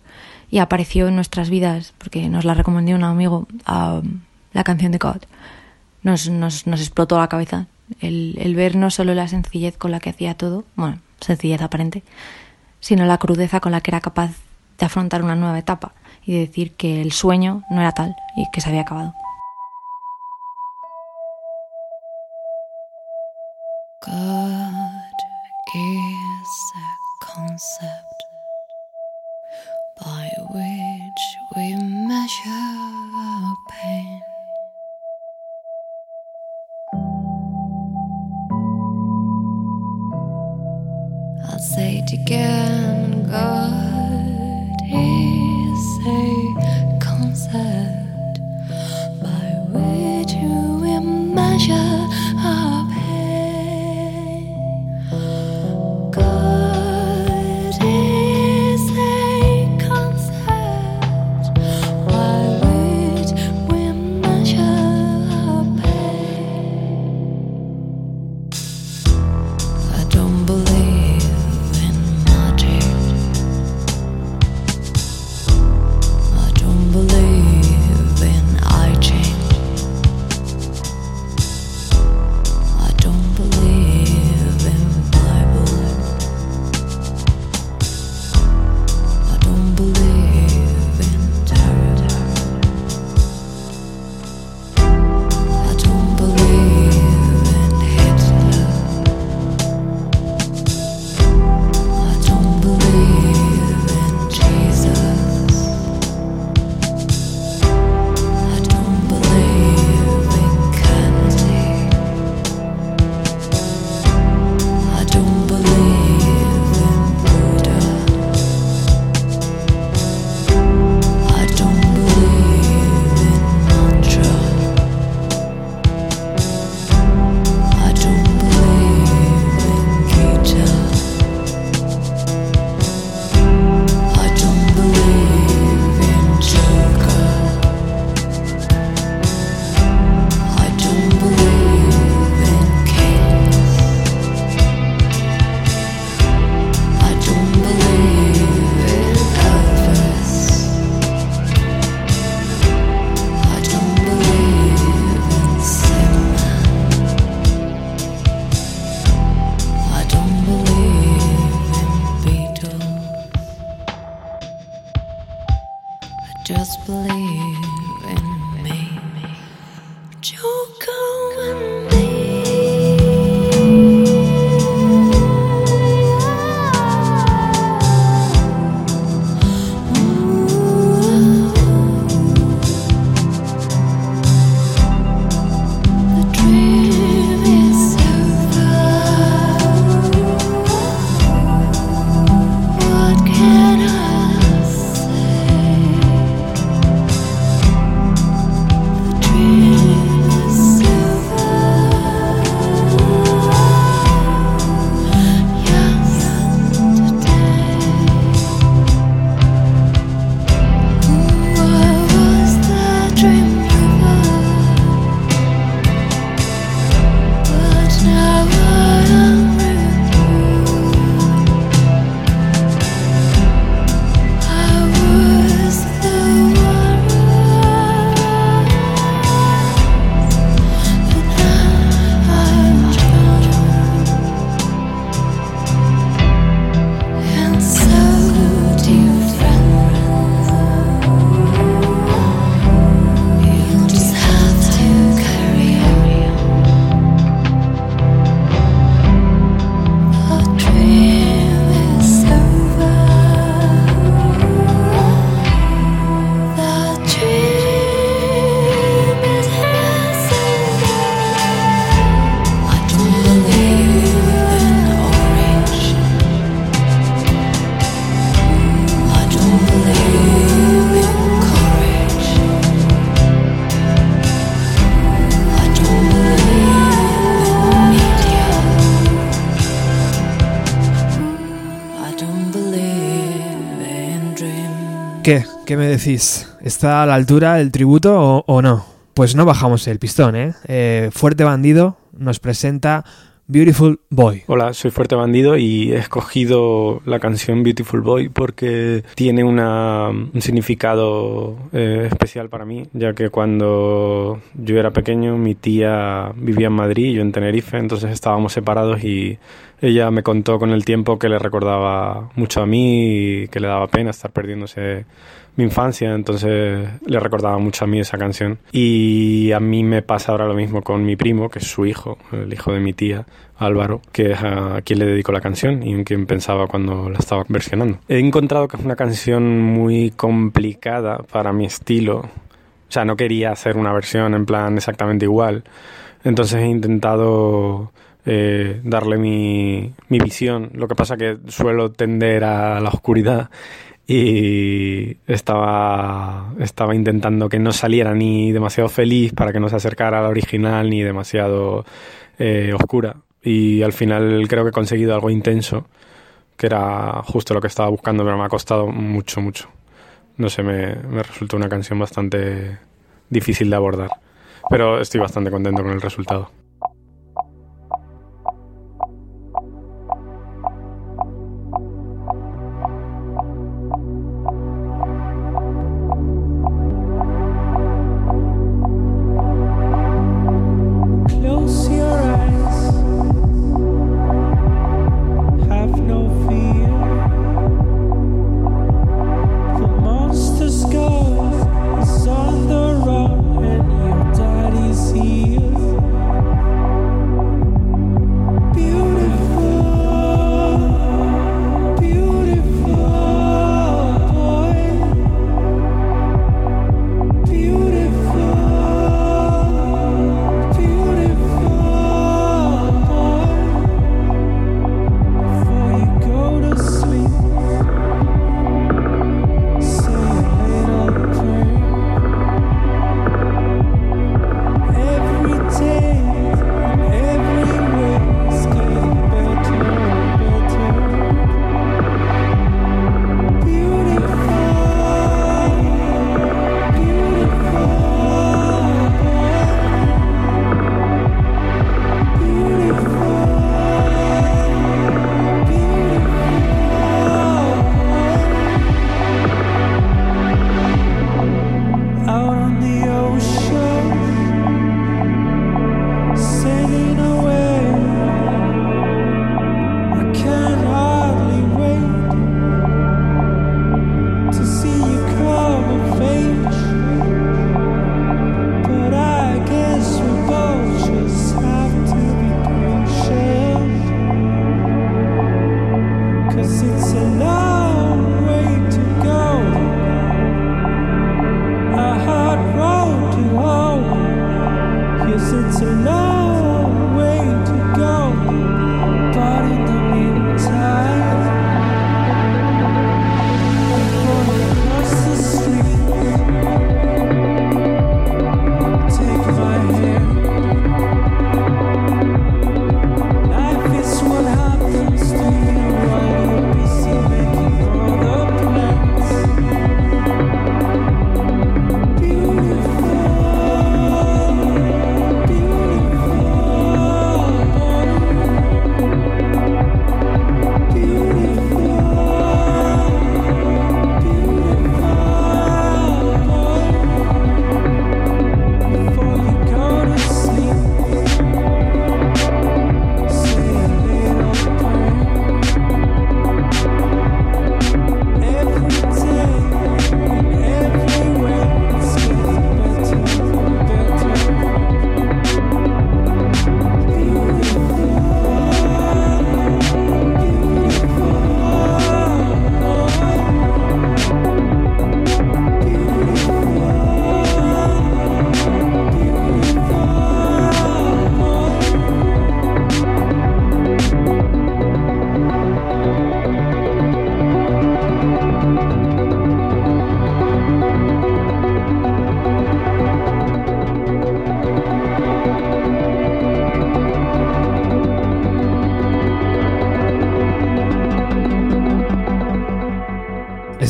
S21: y apareció en nuestras vidas, porque nos la recomendó un amigo, uh, la canción de God, nos, nos, nos explotó la cabeza. El, el ver no solo la sencillez con la que hacía todo, bueno, sencillez aparente, sino la crudeza con la que era capaz de afrontar una nueva etapa y de decir que el sueño no era tal y que se había acabado.
S22: Say it again, God
S5: ¿Qué? ¿Qué me decís? ¿Está a la altura el tributo o, o no? Pues no bajamos el pistón, ¿eh? eh Fuerte Bandido nos presenta Beautiful Boy.
S23: Hola, soy Fuerte Bandido y he escogido la canción Beautiful Boy porque tiene una, un significado eh, especial para mí, ya que cuando yo era pequeño mi tía vivía en Madrid y yo en Tenerife, entonces estábamos separados y ella me contó con el tiempo que le recordaba mucho a mí y que le daba pena estar perdiéndose mi infancia, entonces le recordaba mucho a mí esa canción. Y a mí me pasa ahora lo mismo con mi primo, que es su hijo, el hijo de mi tía, Álvaro, que es a quien le dedico la canción y en quien pensaba cuando la estaba versionando. He encontrado que es una canción muy complicada para mi estilo. O sea, no quería hacer una versión en plan exactamente igual. Entonces he intentado eh, darle mi, mi visión. Lo que pasa que suelo tender a la oscuridad y estaba, estaba intentando que no saliera ni demasiado feliz para que no se acercara a la original ni demasiado eh, oscura. Y al final creo que he conseguido algo intenso, que era justo lo que estaba buscando, pero me ha costado mucho, mucho. No sé, me, me resultó una canción bastante difícil de abordar, pero estoy bastante contento con el resultado.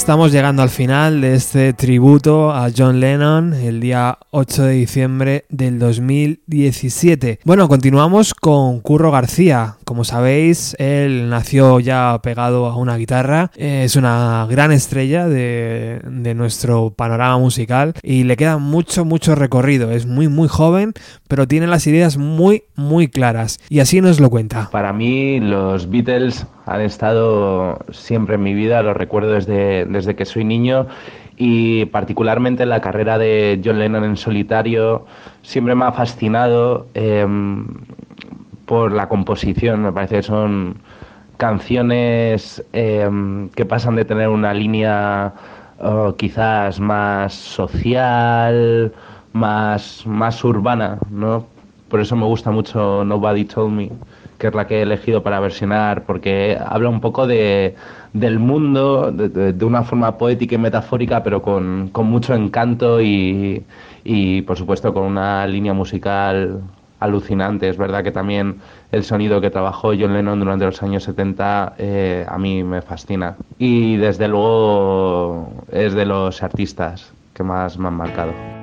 S5: Estamos llegando al final de este tributo a John Lennon el día 8 de diciembre del 2017. Bueno, continuamos con Curro García. Como sabéis, él nació ya pegado a una guitarra. Es una gran estrella de, de nuestro panorama musical y le queda mucho, mucho recorrido. Es muy, muy joven, pero tiene las ideas muy, muy claras. Y así nos lo cuenta.
S24: Para mí, los Beatles han estado siempre en mi vida, los recuerdo desde, desde que soy niño y particularmente la carrera de John Lennon en solitario siempre me ha fascinado eh, por la composición, me parece que son canciones eh, que pasan de tener una línea quizás más social, más, más urbana, ¿no? Por eso me gusta mucho Nobody Told Me que es la que he elegido para versionar, porque habla un poco de, del mundo de, de, de una forma poética y metafórica, pero con, con mucho encanto y, y, por supuesto, con una línea musical alucinante. Es verdad que también el sonido que trabajó John Lennon durante los años 70 eh, a mí me fascina. Y desde luego es de los artistas que más me han marcado.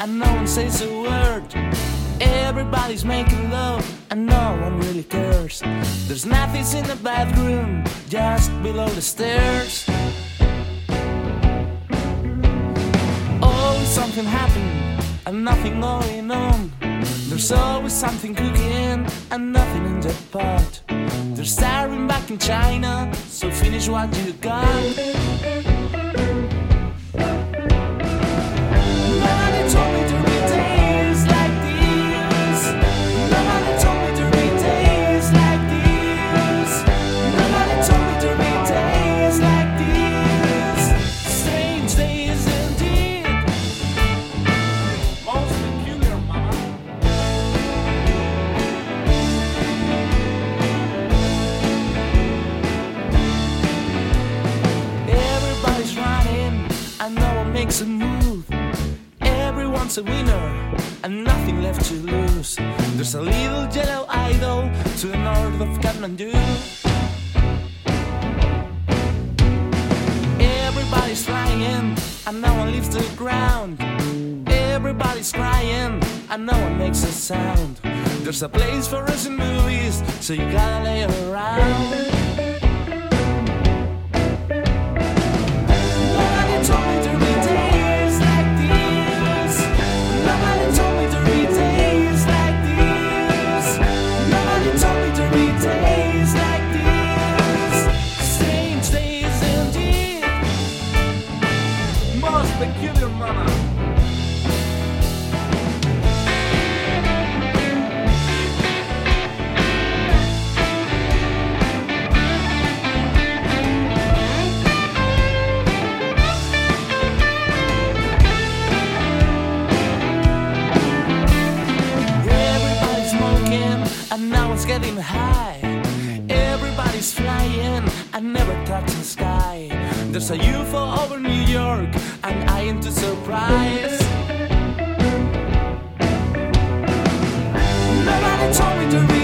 S12: And no one says a word. Everybody's making love and no one really cares. There's nothing in the bathroom, just below the stairs. Always something happening and nothing going on. There's always something cooking and nothing in the pot. They're starving back in China, so finish what you got. A move. Everyone's a winner and nothing left to lose. There's a little yellow idol to the north of Kathmandu. Everybody's flying and no one leaves the ground. Everybody's crying and no one makes a sound. There's a place for us in movies, so you gotta lay around. Now it's getting high. Everybody's flying I never touch the sky. There's a UFO over New York and I am too surprised. Nobody told me to be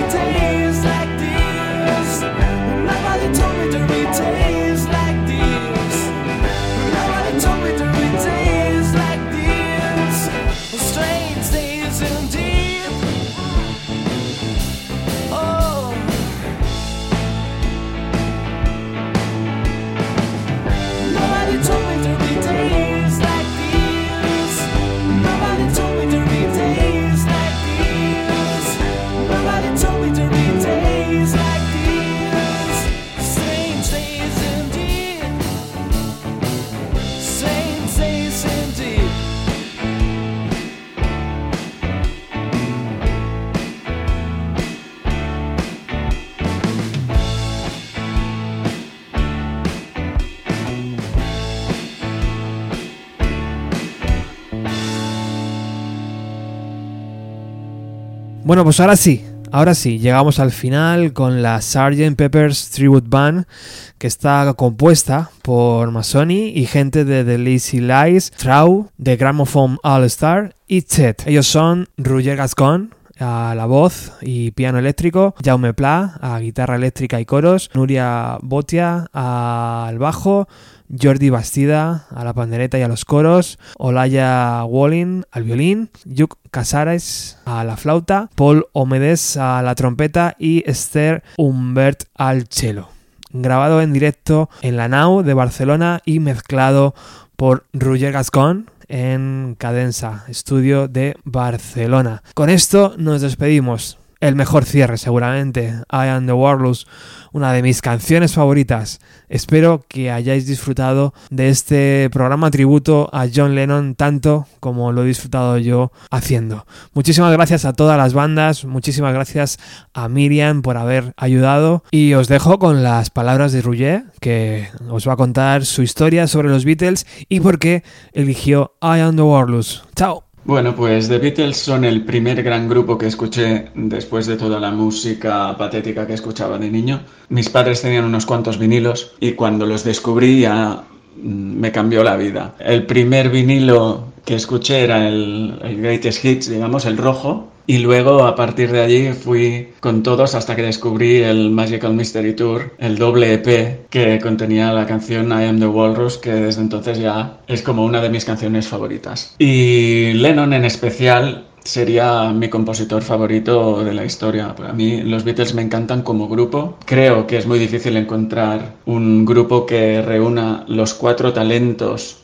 S5: Bueno, pues ahora sí, ahora sí, llegamos al final con la Sgt. Pepper's Tribute Band, que está compuesta por Masoni y gente de The Lazy Lies, Trau, The Gramophone All Star y Chet. Ellos son Roger Gascon, a la voz y piano eléctrico, Jaume Pla a guitarra eléctrica y coros, Nuria Botia al bajo, Jordi Bastida a la pandereta y a los coros, Olaya Walling al violín, Yuk Casares a la flauta, Paul Omedes a la trompeta y Esther Humbert al cello. Grabado en directo en la NAU de Barcelona y mezclado por Roger Gascon en Cadenza, estudio de Barcelona. Con esto nos despedimos. El mejor cierre seguramente, I Am The Warlords, una de mis canciones favoritas. Espero que hayáis disfrutado de este programa tributo a John Lennon tanto como lo he disfrutado yo haciendo. Muchísimas gracias a todas las bandas, muchísimas gracias a Miriam por haber ayudado y os dejo con las palabras de Rouget que os va a contar su historia sobre los Beatles y por qué eligió I Am The Warlords. Chao.
S25: Bueno, pues The Beatles son el primer gran grupo que escuché después de toda la música patética que escuchaba de niño. Mis padres tenían unos cuantos vinilos y cuando los descubrí ya mm, me cambió la vida. El primer vinilo que escuché era el, el Greatest Hits, digamos, el rojo, y luego a partir de allí fui con todos hasta que descubrí el Magical Mystery Tour, el doble EP que contenía la canción I Am the Walrus, que desde entonces ya es como una de mis canciones favoritas. Y Lennon en especial sería mi compositor favorito de la historia. Para mí los Beatles me encantan como grupo. Creo que es muy difícil encontrar un grupo que reúna los cuatro talentos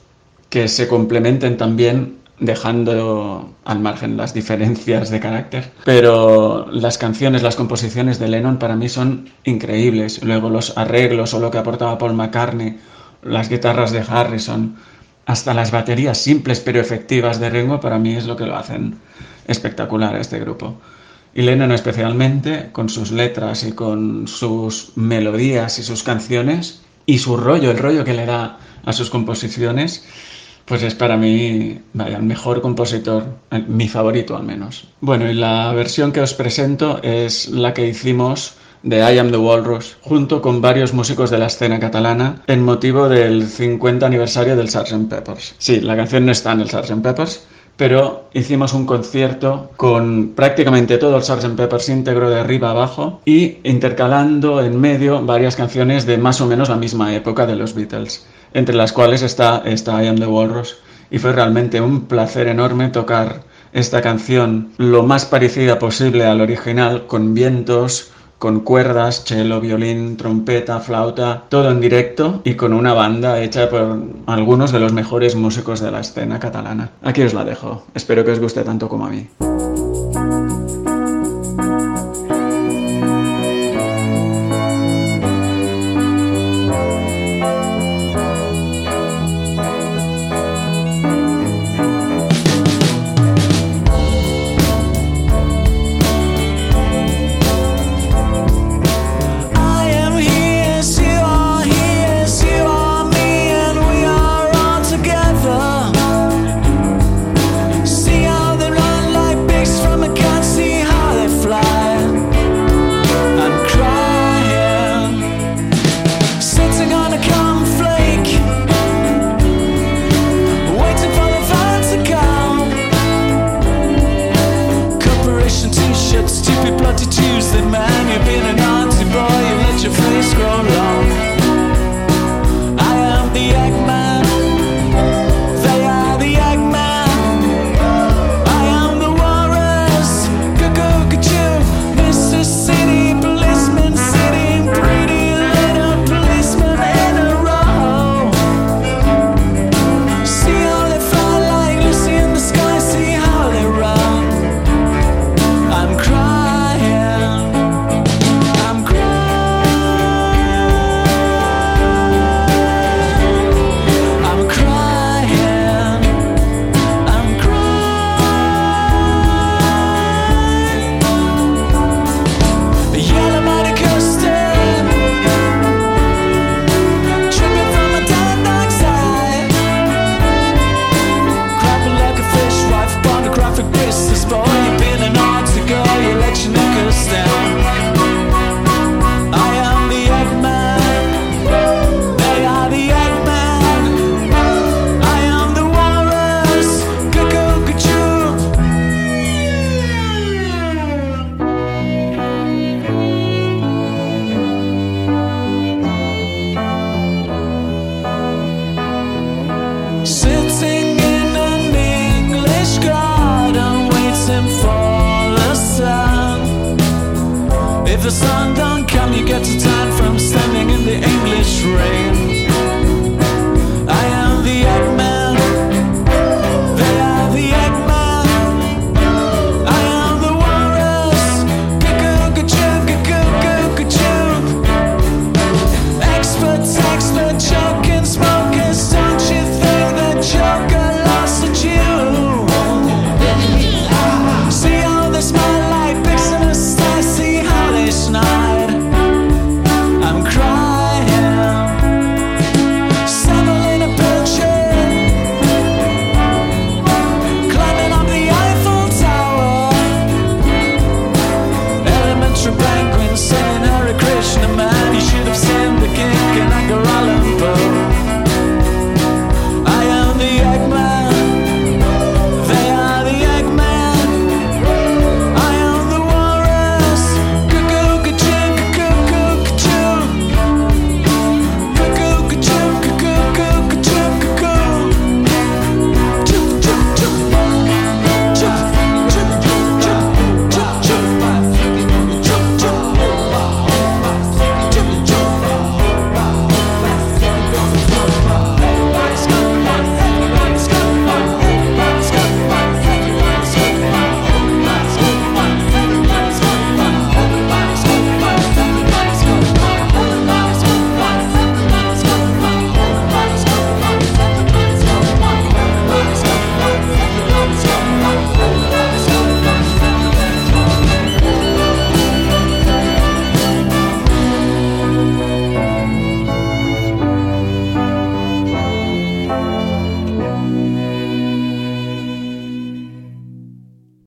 S25: que se complementen también dejando al margen las diferencias de carácter. Pero las canciones, las composiciones de Lennon para mí son increíbles. Luego los arreglos o lo que aportaba Paul McCartney, las guitarras de Harrison, hasta las baterías simples pero efectivas de Ringo, para mí es lo que lo hacen espectacular a este grupo. Y Lennon especialmente, con sus letras y con sus melodías y sus canciones, y su rollo, el rollo que le da a sus composiciones, pues es para mí, vaya, el mejor compositor, mi favorito al menos. Bueno, y la versión que os presento es la que hicimos de I Am the Walrus, junto con varios músicos de la escena catalana, en motivo del 50 aniversario del Sgt. Peppers. Sí, la canción no está en el Sgt. Peppers, pero hicimos un concierto con prácticamente todo el Sgt. Peppers íntegro de arriba abajo y intercalando en medio varias canciones de más o menos la misma época de los Beatles entre las cuales está esta I Am the Walrus. Y fue realmente un placer enorme tocar esta canción lo más parecida posible al original, con vientos, con cuerdas, cello, violín, trompeta, flauta, todo en directo y con una banda hecha por algunos de los mejores músicos de la escena catalana. Aquí os la dejo. Espero que os guste tanto como a mí.